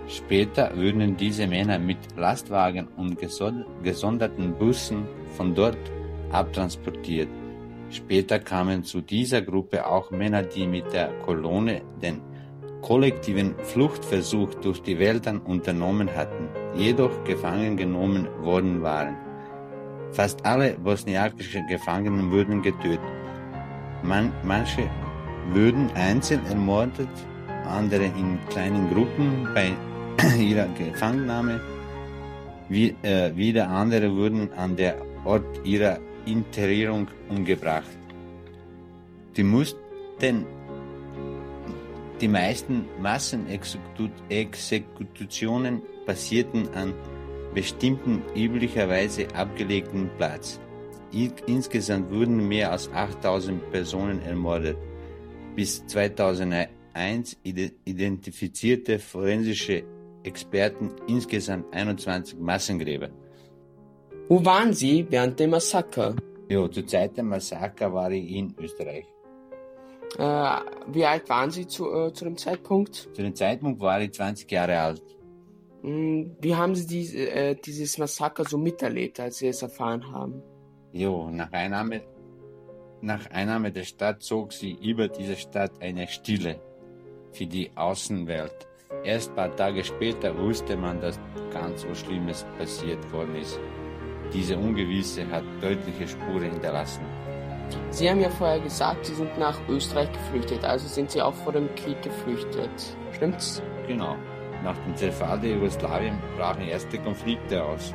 Später würden diese Männer mit Lastwagen und gesonderten Bussen von dort abtransportiert. Später kamen zu dieser Gruppe auch Männer, die mit der Kolonne den kollektiven Fluchtversuch durch die Wälder unternommen hatten, jedoch gefangen genommen worden waren. Fast alle bosniakischen Gefangenen wurden getötet. Man, manche würden einzeln ermordet, andere in kleinen Gruppen bei ihrer Gefangennahme, wie, äh, wieder andere wurden an der Ort ihrer Interierung umgebracht. Die mussten die meisten Massenexekutionen passierten an bestimmten üblicherweise abgelegten Platz. Insgesamt wurden mehr als 8000 Personen ermordet. Bis 2001 identifizierte forensische Experten insgesamt 21 Massengräber. Wo waren Sie während dem Massaker? Ja, zur Zeit der Massaker war ich in Österreich. Äh, wie alt waren Sie zu, äh, zu dem Zeitpunkt? Zu dem Zeitpunkt war ich 20 Jahre alt. Hm, Wie haben Sie diese, äh, dieses Massaker so miterlebt, als Sie es erfahren haben? Jo, nach Einnahme, nach Einnahme der Stadt zog sie über diese Stadt eine Stille für die Außenwelt. Erst ein paar Tage später wusste man, dass ganz so Schlimmes passiert worden ist. Diese Ungewisse hat deutliche Spuren hinterlassen. Sie haben ja vorher gesagt, Sie sind nach Österreich geflüchtet, also sind Sie auch vor dem Krieg geflüchtet. Stimmt's? Genau. Nach dem Zerfall der Jugoslawien brachen erste Konflikte aus.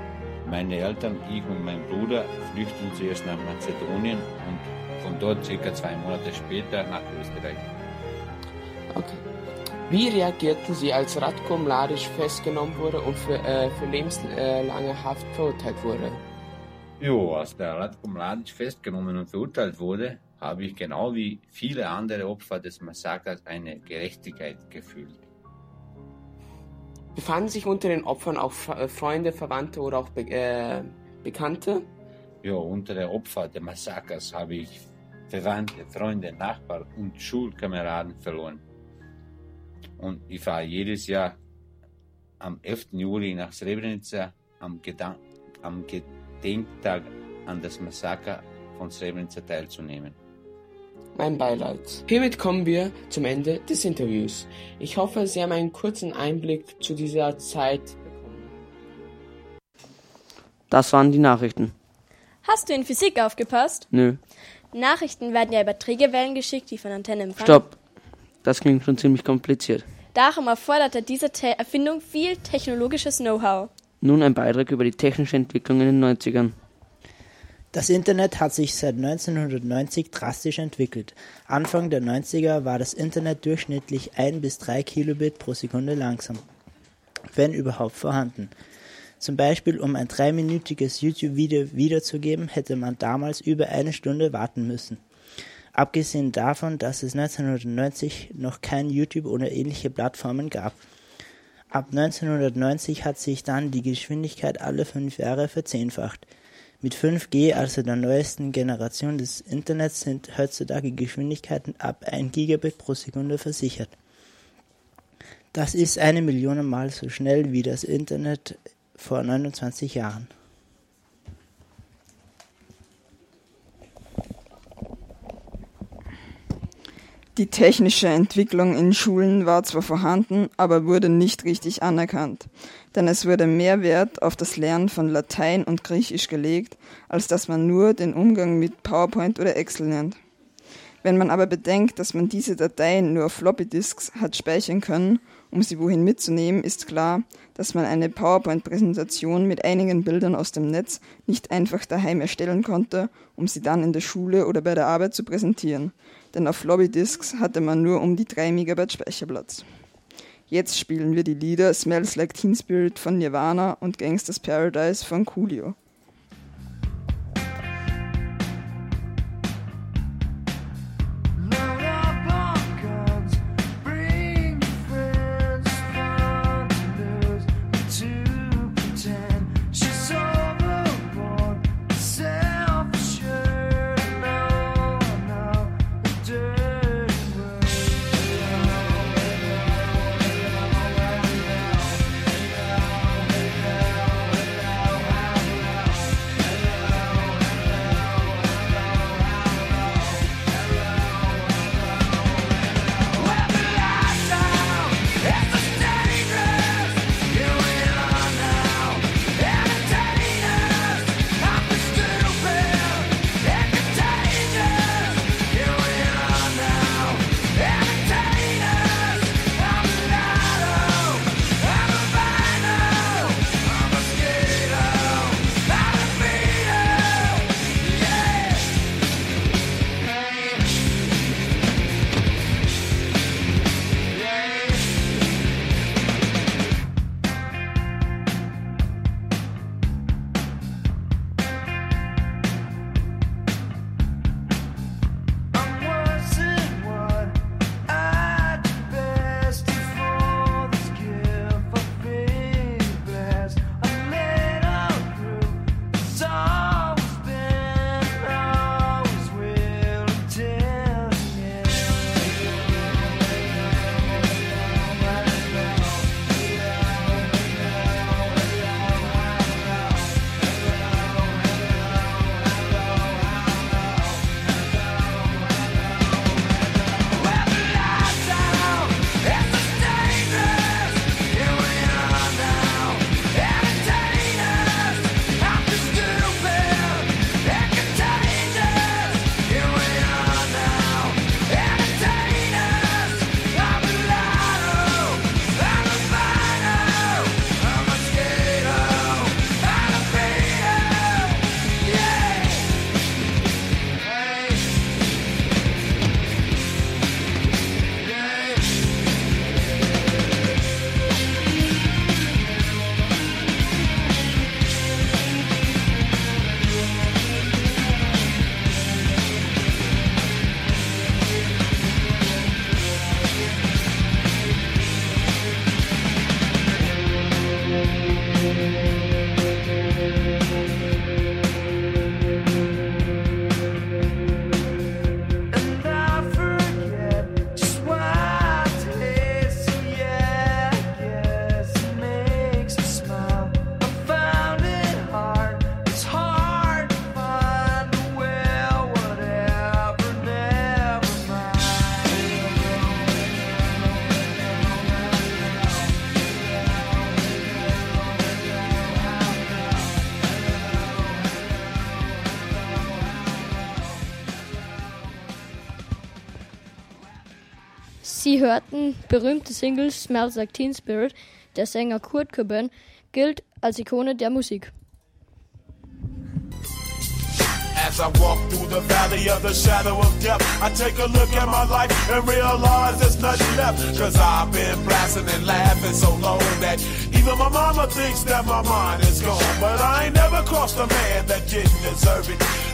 Meine Eltern, ich und mein Bruder flüchteten zuerst nach Mazedonien und von dort circa zwei Monate später nach Österreich. Okay. Wie reagierten Sie, als Ratko Mladic festgenommen wurde und für, äh, für lebenslange Haft verurteilt wurde? Jo, als der Ratko Mladic festgenommen und verurteilt wurde, habe ich genau wie viele andere Opfer des Massakers eine Gerechtigkeit gefühlt. Befanden sich unter den Opfern auch F- Freunde, Verwandte oder auch Be äh, Bekannte? Ja, unter den Opfern des Massakers habe ich Verwandte, Freunde, Nachbarn und Schulkameraden verloren. Und ich fahre jedes Jahr am 11. Juli nach Srebrenica am, Gedan am Gedenktag an das Massaker von Srebrenica teilzunehmen. Mein Beileid. Hiermit kommen wir zum Ende des Interviews. Ich hoffe, Sie haben einen kurzen Einblick zu dieser Zeit Das waren die Nachrichten. Hast du in Physik aufgepasst? Nö. Nachrichten werden ja über Trägerwellen geschickt, die von Antennen empfangen. Stopp. Das klingt schon ziemlich kompliziert. Darum erforderte diese Te Erfindung viel technologisches Know-how. Nun ein Beitrag über die technische Entwicklung in den 90ern. Das Internet hat sich seit 1990 drastisch entwickelt. Anfang der 90er war das Internet durchschnittlich 1 bis 3 Kilobit pro Sekunde langsam, wenn überhaupt vorhanden. Zum Beispiel, um ein dreiminütiges YouTube-Video wiederzugeben, hätte man damals über eine Stunde warten müssen. Abgesehen davon, dass es 1990 noch kein YouTube oder ähnliche Plattformen gab. Ab 1990 hat sich dann die Geschwindigkeit alle fünf Jahre verzehnfacht. Mit 5G, also der neuesten Generation des Internets, sind heutzutage Geschwindigkeiten ab 1 Gigabit pro Sekunde versichert. Das ist eine Million Mal so schnell wie das Internet vor 29 Jahren. Die technische Entwicklung in Schulen war zwar vorhanden, aber wurde nicht richtig anerkannt, denn es wurde mehr Wert auf das Lernen von Latein und Griechisch gelegt, als dass man nur den Umgang mit PowerPoint oder Excel lernt. Wenn man aber bedenkt, dass man diese Dateien nur auf Floppy Disks hat speichern können, um sie wohin mitzunehmen, ist klar, dass man eine PowerPoint-Präsentation mit einigen Bildern aus dem Netz nicht einfach daheim erstellen konnte, um sie dann in der Schule oder bei der Arbeit zu präsentieren, denn auf Floppy Disks hatte man nur um die 3 Megabyte Speicherplatz. Jetzt spielen wir die Lieder Smells Like Teen Spirit von Nirvana und Gangsters Paradise von Coolio. Hörten berühmte Single Smells Like Teen Spirit. Der Sänger Kurt Cobain gilt als Ikone der Musik. As I walk through the valley of the shadow of death, I take a look at my life and realize there's nothing left. Cause I've been blasting and laughing so long that even my mama thinks that my mind is gone. But I ain't never crossed a man that didn't deserve it.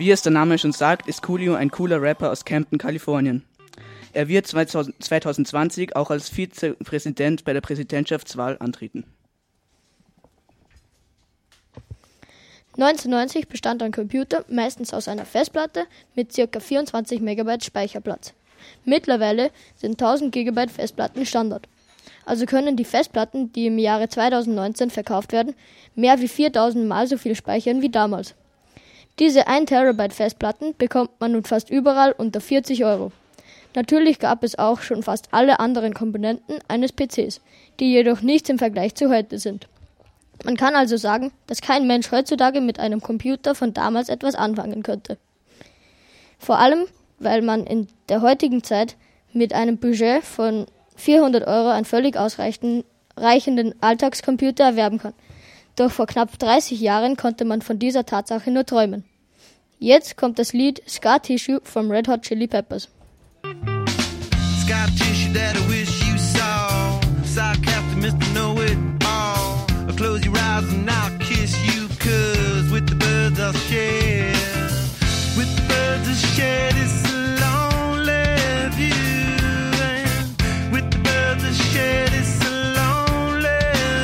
Wie es der Name schon sagt, ist Coolio ein cooler Rapper aus Campton, Kalifornien. Er wird 2000 2020 auch als Vizepräsident bei der Präsidentschaftswahl antreten. 1990 bestand ein Computer meistens aus einer Festplatte mit ca. 24 Megabyte Speicherplatz. Mittlerweile sind 1000 Gigabyte Festplatten Standard. Also können die Festplatten, die im Jahre 2019 verkauft werden, mehr wie 4000 Mal so viel speichern wie damals. Diese 1 Terabyte Festplatten bekommt man nun fast überall unter 40 Euro. Natürlich gab es auch schon fast alle anderen Komponenten eines PCs, die jedoch nichts im Vergleich zu heute sind. Man kann also sagen, dass kein Mensch heutzutage mit einem Computer von damals etwas anfangen könnte. Vor allem, weil man in der heutigen Zeit mit einem Budget von 400 Euro einen völlig ausreichenden Alltagscomputer erwerben kann. Doch vor knapp 30 Jahren konnte man von dieser Tatsache nur träumen. Jetzt kommt das Lied Scar Tissue vom Red Hot Chili Peppers. Scar tissue that I wish you saw. Sarcastic Mr. Know It All. Close your eyes and I'll kiss you, cause with the birds I'll share. With the birds I'll share this lonely view. And with the birds I'll share this lonely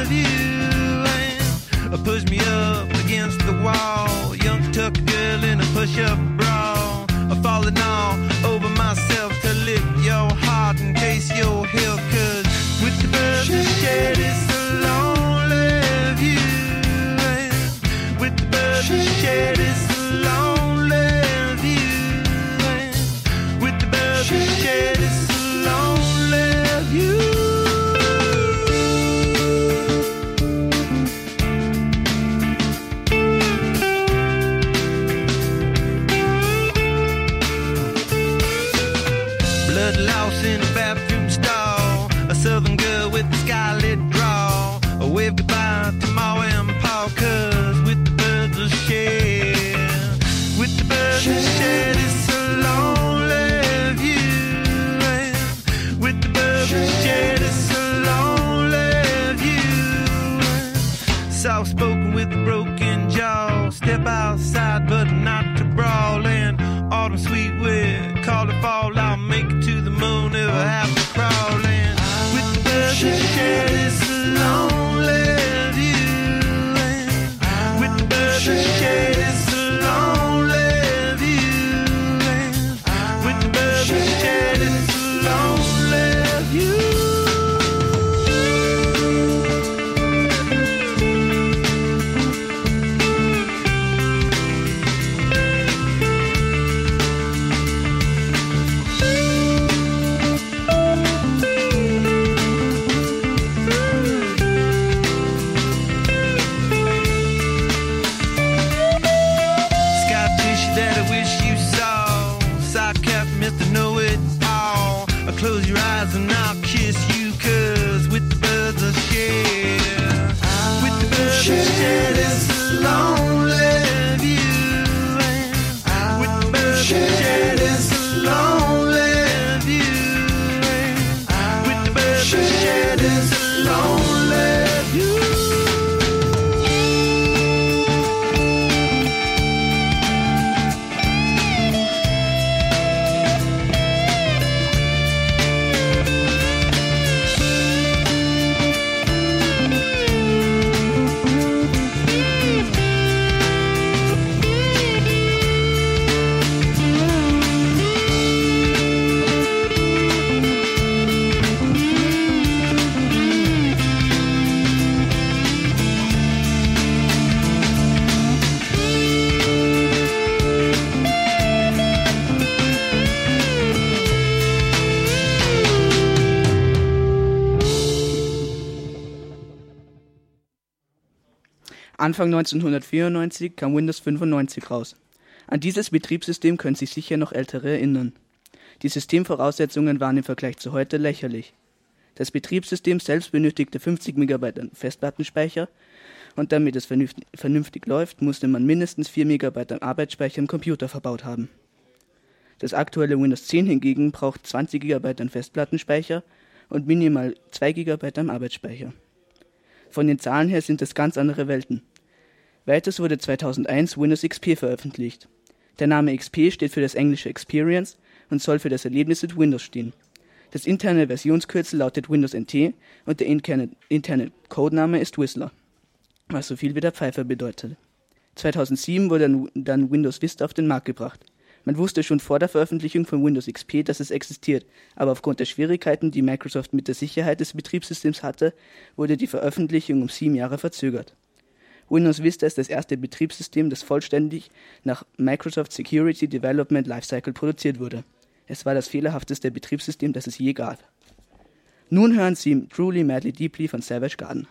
view. And push me up against the wall push up bra, falling off. Outside, but not to brawl. And autumn sweet wind, call it fall. I'll Anfang 1994 kam Windows 95 raus. An dieses Betriebssystem können sich sicher noch Ältere erinnern. Die Systemvoraussetzungen waren im Vergleich zu heute lächerlich. Das Betriebssystem selbst benötigte 50 MB an Festplattenspeicher und damit es vernünftig, läuft, musste man mindestens 4 MB an Arbeitsspeicher im Computer verbaut haben. Das aktuelle Windows 10 hingegen braucht 20 GB an Festplattenspeicher und minimal 2 GB am Arbeitsspeicher. Von den Zahlen her sind es ganz andere Welten. Weiters wurde 2001 Windows XP veröffentlicht. Der Name XP steht für das englische Experience und soll für das Erlebnis mit Windows stehen. Das interne Versionskürzel lautet Windows NT und der interne, interne Codename ist Whistler, was so viel wie der Pfeifer bedeutet. 2007 wurde dann, Windows Vista auf den Markt gebracht. Man wusste schon vor der Veröffentlichung von Windows XP, dass es existiert, aber aufgrund der Schwierigkeiten, die Microsoft mit der Sicherheit des Betriebssystems hatte, wurde die Veröffentlichung um sieben Jahre verzögert. Windows Vista ist das erste Betriebssystem, das vollständig nach Microsoft Security Development Lifecycle produziert wurde. Es war das fehlerhafteste Betriebssystem, das es je gab. Nun hören Sie Truly Madly Deeply von Savage Garden.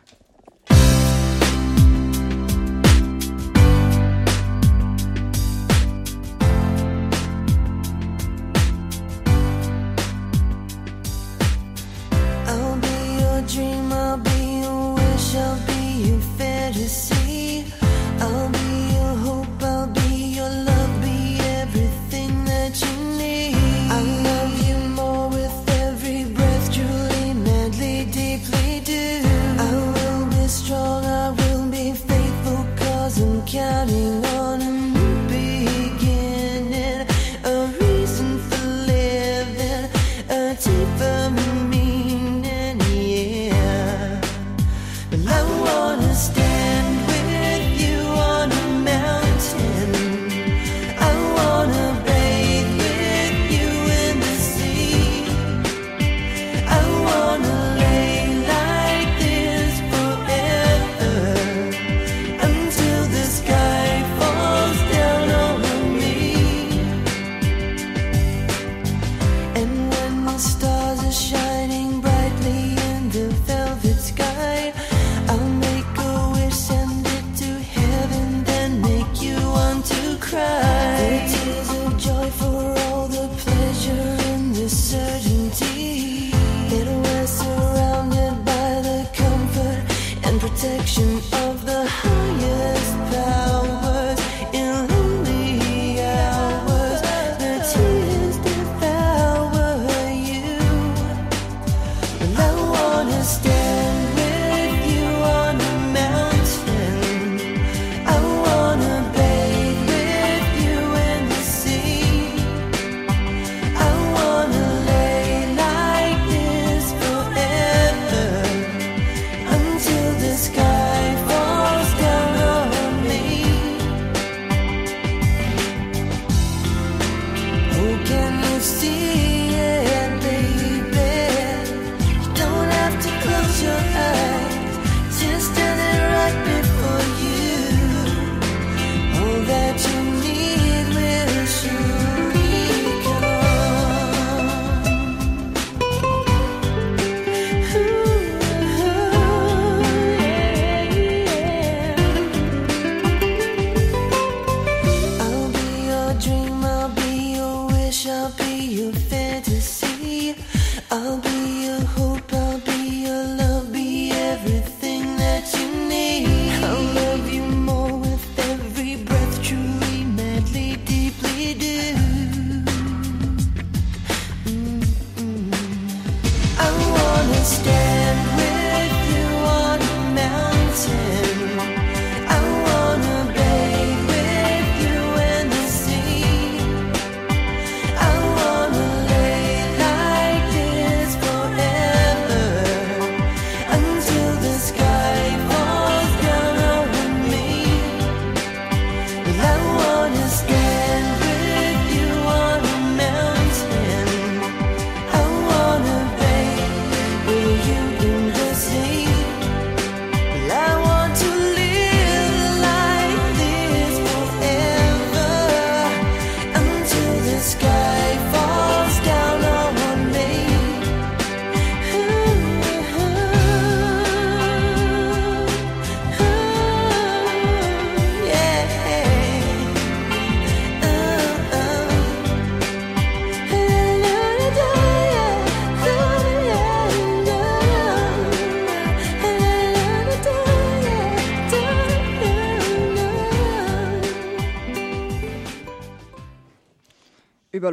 still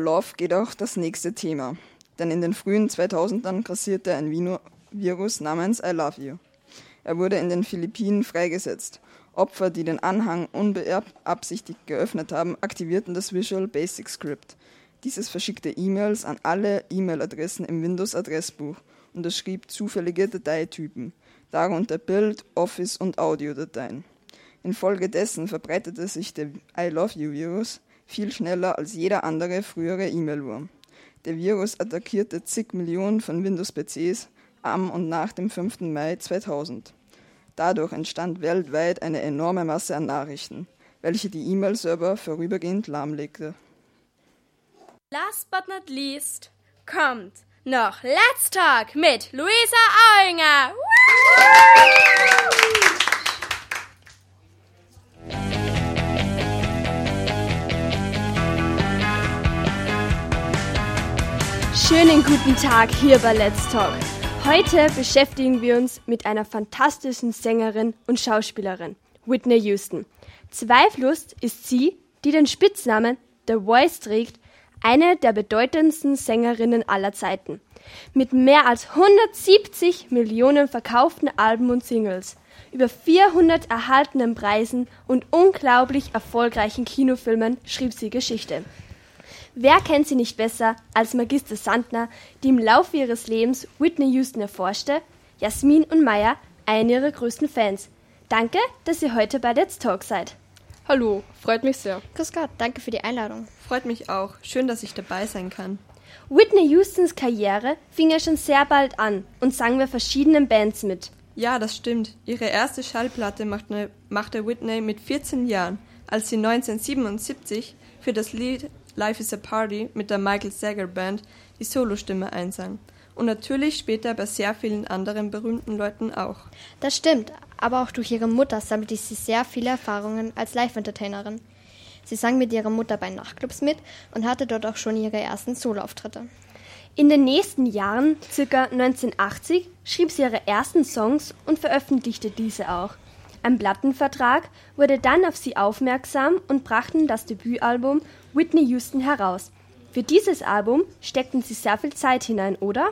Love geht auch das nächste Thema. Denn in den frühen 2000ern grassierte ein Virus namens I Love You. Er wurde in den Philippinen freigesetzt. Opfer, die den Anhang unbeabsichtigt geöffnet haben, aktivierten das Visual Basic Script. Dieses verschickte E-Mails an alle E-Mail-Adressen im Windows-Adressbuch und es schrieb zufällige Dateitypen, darunter Bild-, Office- und Audiodateien. Infolgedessen verbreitete sich der I Love You Virus viel schneller als jeder andere frühere E-Mail-Wurm. Der Virus attackierte zig Millionen von Windows-PCs am und nach dem 5. Mai 2000. Dadurch entstand weltweit eine enorme Masse an Nachrichten, welche die E-Mail-Server vorübergehend lahmlegte. Last but not least kommt noch Let's Talk mit Luisa Auinger. Schönen guten Tag hier bei Let's Talk. Heute beschäftigen wir uns mit einer fantastischen Sängerin und Schauspielerin, Whitney Houston. Zweifellos ist sie, die den Spitznamen The Voice trägt, eine der bedeutendsten Sängerinnen aller Zeiten. Mit mehr als 170 Millionen verkauften Alben und Singles, über 400 erhaltenen Preisen und unglaublich erfolgreichen Kinofilmen schrieb sie Geschichte. Wer kennt sie nicht besser als Magister Sandner, die im Laufe ihres Lebens Whitney Houston erforschte? Jasmin und Maya, eine ihrer größten Fans. Danke, dass ihr heute bei Let's Talk seid. Hallo, freut mich sehr. Grüß Gott, danke für die Einladung. Freut mich auch. Schön, dass ich dabei sein kann. Whitney Houstons Karriere fing ja schon sehr bald an und sang bei verschiedenen Bands mit. Ja, das stimmt. Ihre erste Schallplatte machte, machte Whitney mit 14 Jahren, als sie 1977 für das Lied Life is a Party mit der Michael Sager Band die Solostimme einsang. Und natürlich später bei sehr vielen anderen berühmten Leuten auch. Das stimmt, aber auch durch ihre Mutter sammelte sie sehr viele Erfahrungen als Live-Entertainerin. Sie sang mit ihrer Mutter bei Nachtclubs mit und hatte dort auch schon ihre ersten Soloauftritte. In den nächsten Jahren, circa 1980, schrieb sie ihre ersten Songs und veröffentlichte diese auch. Ein Plattenvertrag wurde dann auf sie aufmerksam und brachten das Debütalbum Whitney Houston heraus. Für dieses Album steckten sie sehr viel Zeit hinein, oder?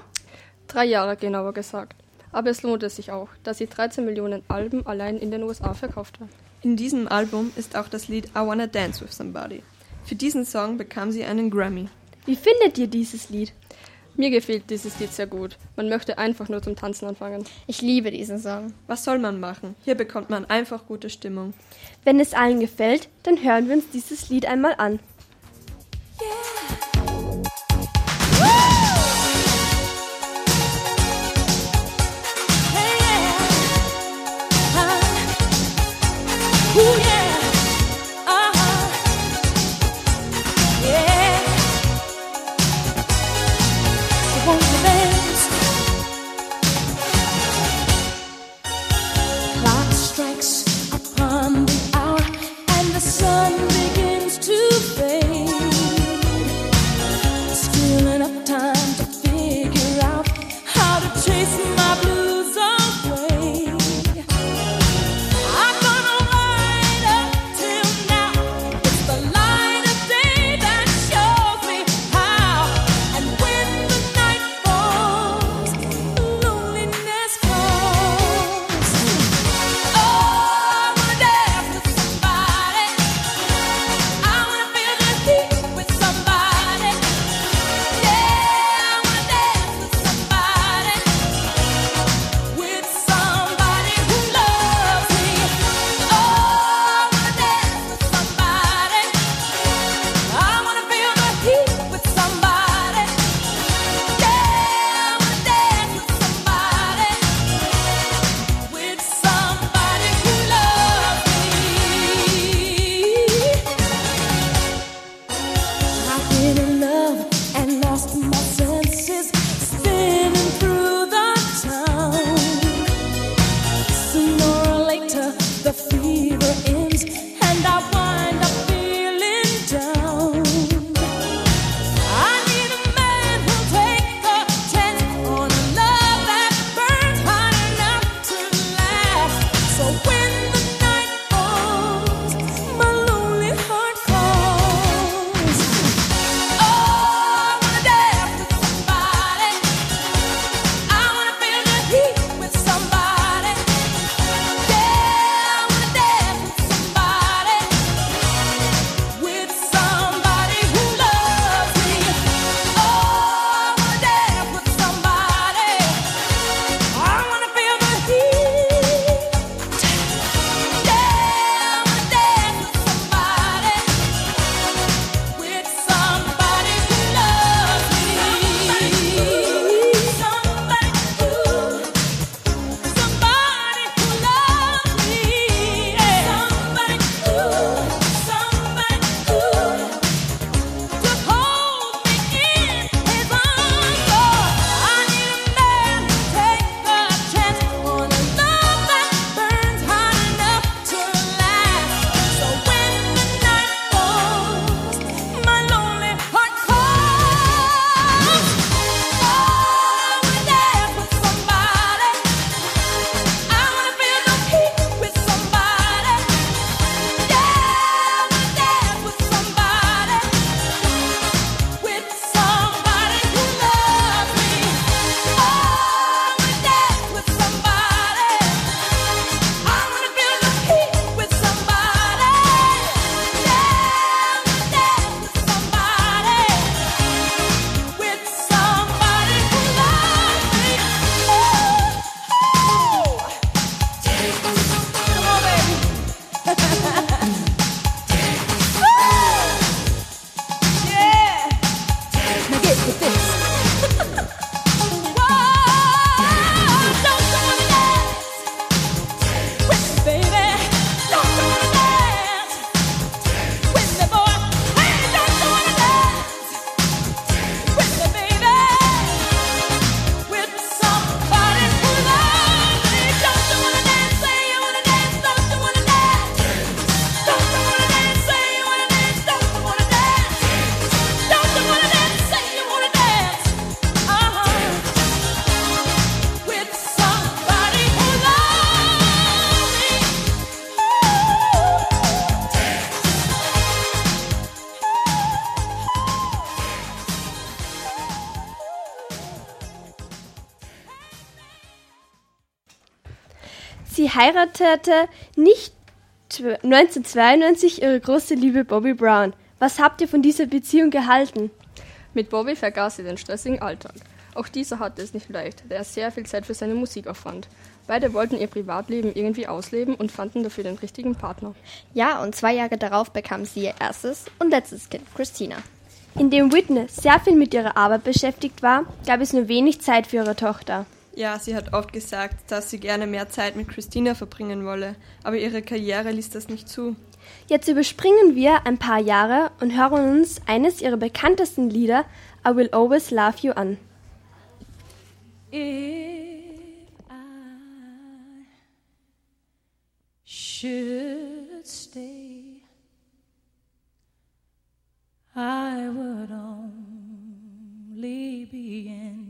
Drei Jahre genauer gesagt. Aber es lohnte sich auch, da sie 13 Millionen Alben allein in den USA verkauft hat. In diesem Album ist auch das Lied I Wanna Dance with Somebody. Für diesen Song bekam sie einen Grammy. Wie findet ihr dieses Lied? Mir gefällt dieses Lied sehr gut. Man möchte einfach nur zum Tanzen anfangen. Ich liebe diesen Song. Was soll man machen? Hier bekommt man einfach gute Stimmung. Wenn es allen gefällt, dann hören wir uns dieses Lied einmal an. Clock heiratete nicht 1992 ihre große Liebe Bobby Brown. Was habt ihr von dieser Beziehung gehalten? Mit Bobby vergaß sie den stressigen Alltag. Auch dieser hatte es nicht leicht, da er sehr viel Zeit für seine Musik aufwand. Beide wollten ihr Privatleben irgendwie ausleben und fanden dafür den richtigen Partner. Ja, und zwei Jahre darauf bekam sie ihr erstes und letztes Kind, Christina. Indem Whitney sehr viel mit ihrer Arbeit beschäftigt war, gab es nur wenig Zeit für ihre Tochter. Ja, sie hat oft gesagt, dass sie gerne mehr Zeit mit Christina verbringen wolle, aber ihre Karriere ließ das nicht zu. Jetzt überspringen wir ein paar Jahre und hören uns eines ihrer bekanntesten Lieder, I Will Always Love You, an. should stay, I would only be in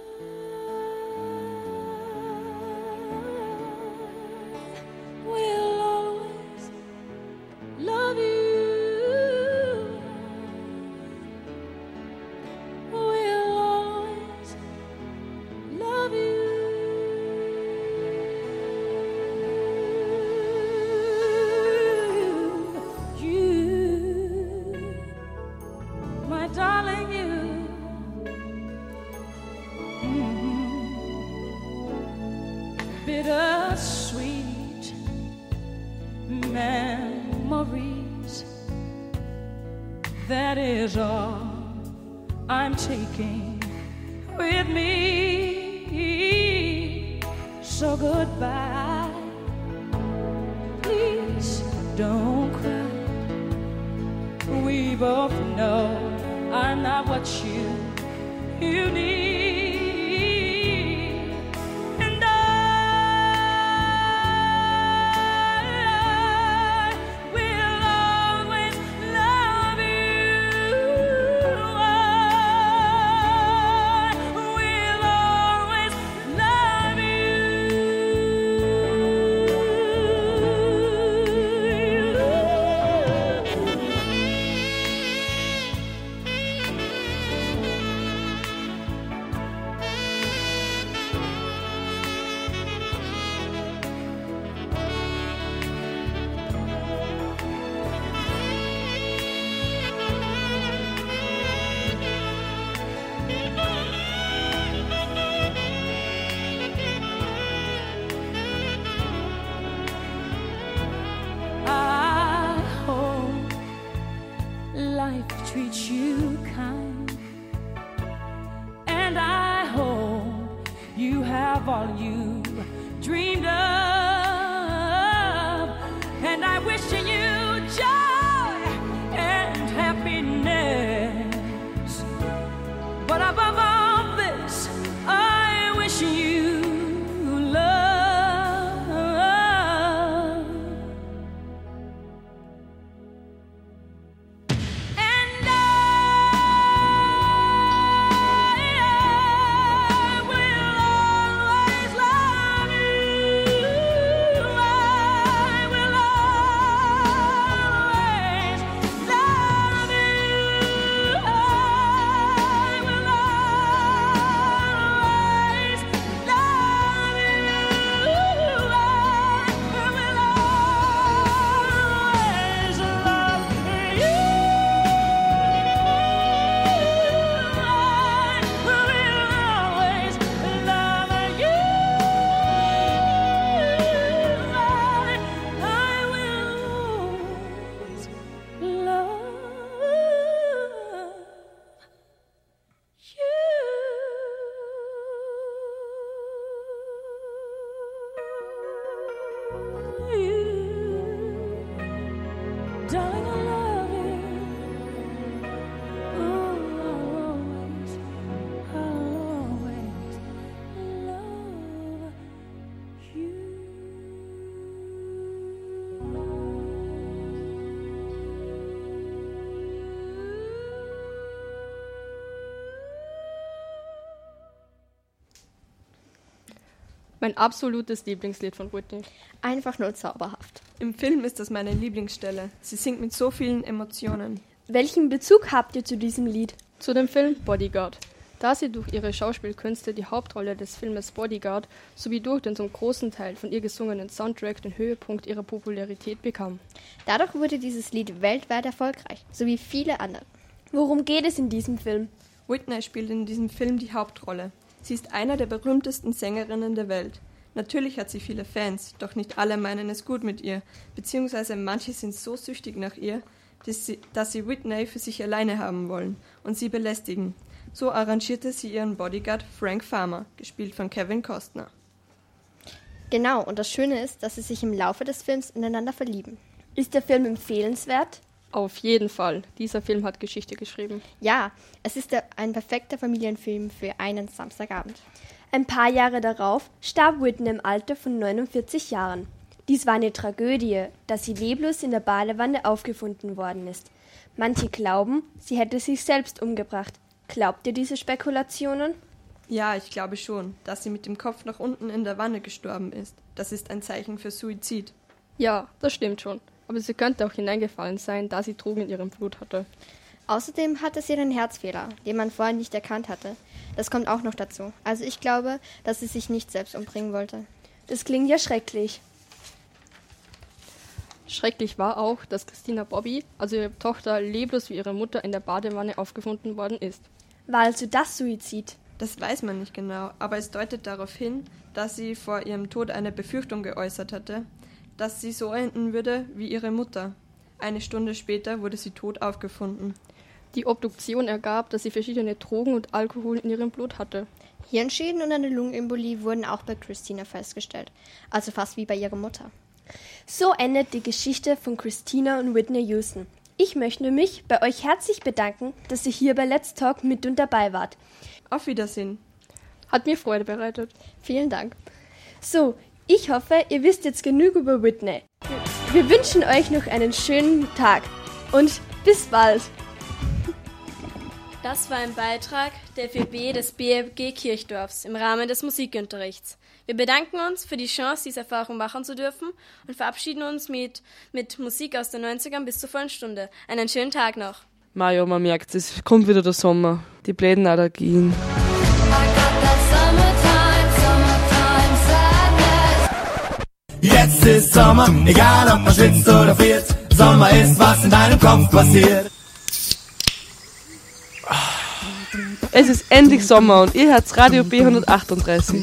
Mein absolutes Lieblingslied von Whitney. Einfach nur zauberhaft. Im Film ist das meine Lieblingsstelle. Sie singt mit so vielen Emotionen. Welchen Bezug habt ihr zu diesem Lied? Zu dem Film Bodyguard. Da sie durch ihre Schauspielkünste die Hauptrolle des Filmes Bodyguard sowie durch den zum großen Teil von ihr gesungenen Soundtrack den Höhepunkt ihrer Popularität bekam. Dadurch wurde dieses Lied weltweit erfolgreich, sowie viele andere. Worum geht es in diesem Film? Whitney spielt in diesem Film die Hauptrolle. Sie ist einer der berühmtesten Sängerinnen der Welt. Natürlich hat sie viele Fans, doch nicht alle meinen es gut mit ihr, beziehungsweise manche sind so süchtig nach ihr, dass sie, dass sie Whitney für sich alleine haben wollen und sie belästigen. So arrangierte sie ihren Bodyguard Frank Farmer, gespielt von Kevin Costner. Genau, und das Schöne ist, dass sie sich im Laufe des Films ineinander verlieben. Ist der Film empfehlenswert? Auf jeden Fall. Dieser Film hat Geschichte geschrieben. Ja, es ist der, ein perfekter Familienfilm für einen Samstagabend. Ein paar Jahre darauf starb Whitney im Alter von 49 Jahren. Dies war eine Tragödie, da sie leblos in der Badewanne aufgefunden worden ist. Manche glauben, sie hätte sich selbst umgebracht. Glaubt ihr diese Spekulationen? Ja, ich glaube schon, dass sie mit dem Kopf nach unten in der Wanne gestorben ist. Das ist ein Zeichen für Suizid. Ja, das stimmt schon. Aber sie könnte auch hineingefallen sein, da sie Drogen in ihrem Blut hatte. Außerdem hatte sie einen Herzfehler, den man vorher nicht erkannt hatte. Das kommt auch noch dazu. Also ich glaube, dass sie sich nicht selbst umbringen wollte. Das klingt ja schrecklich. Schrecklich war auch, dass Christina Bobby, also ihre Tochter, leblos wie ihre Mutter in der Badewanne aufgefunden worden ist. War also das Suizid? Das weiß man nicht genau, aber es deutet darauf hin, dass sie vor ihrem Tod eine Befürchtung geäußert hatte, dass sie so enden würde wie ihre Mutter. Eine Stunde später wurde sie tot aufgefunden. Die Obduktion ergab, dass sie verschiedene Drogen und Alkohol in ihrem Blut hatte. Hirnschäden und eine Lungenembolie wurden auch bei Christina festgestellt, also fast wie bei ihrer Mutter. So endet die Geschichte von Christina und Whitney Houston. Ich möchte mich bei euch herzlich bedanken, dass ihr hier bei Let's Talk mit und dabei wart. Auf Wiedersehen. Hat mir Freude bereitet. Vielen Dank. So, ich hoffe, ihr wisst jetzt genug über Whitney. Wir wünschen euch noch einen schönen Tag und bis bald. Das war ein Beitrag der FEB des BFG Kirchdorfs im Rahmen des Musikunterrichts. Wir bedanken uns für die Chance, diese Erfahrung machen zu dürfen und verabschieden uns mit, mit Musik aus den 90ern bis zur vollen Stunde. Einen schönen Tag noch. Mario, man merkt, es kommt wieder der Sommer. Die bläden Allergien. Jetzt ist Sommer, egal ob man schwitzt oder friert. Sommer ist, was in deinem Kopf passiert. Es ist endlich Sommer und ihr hört Radio B138.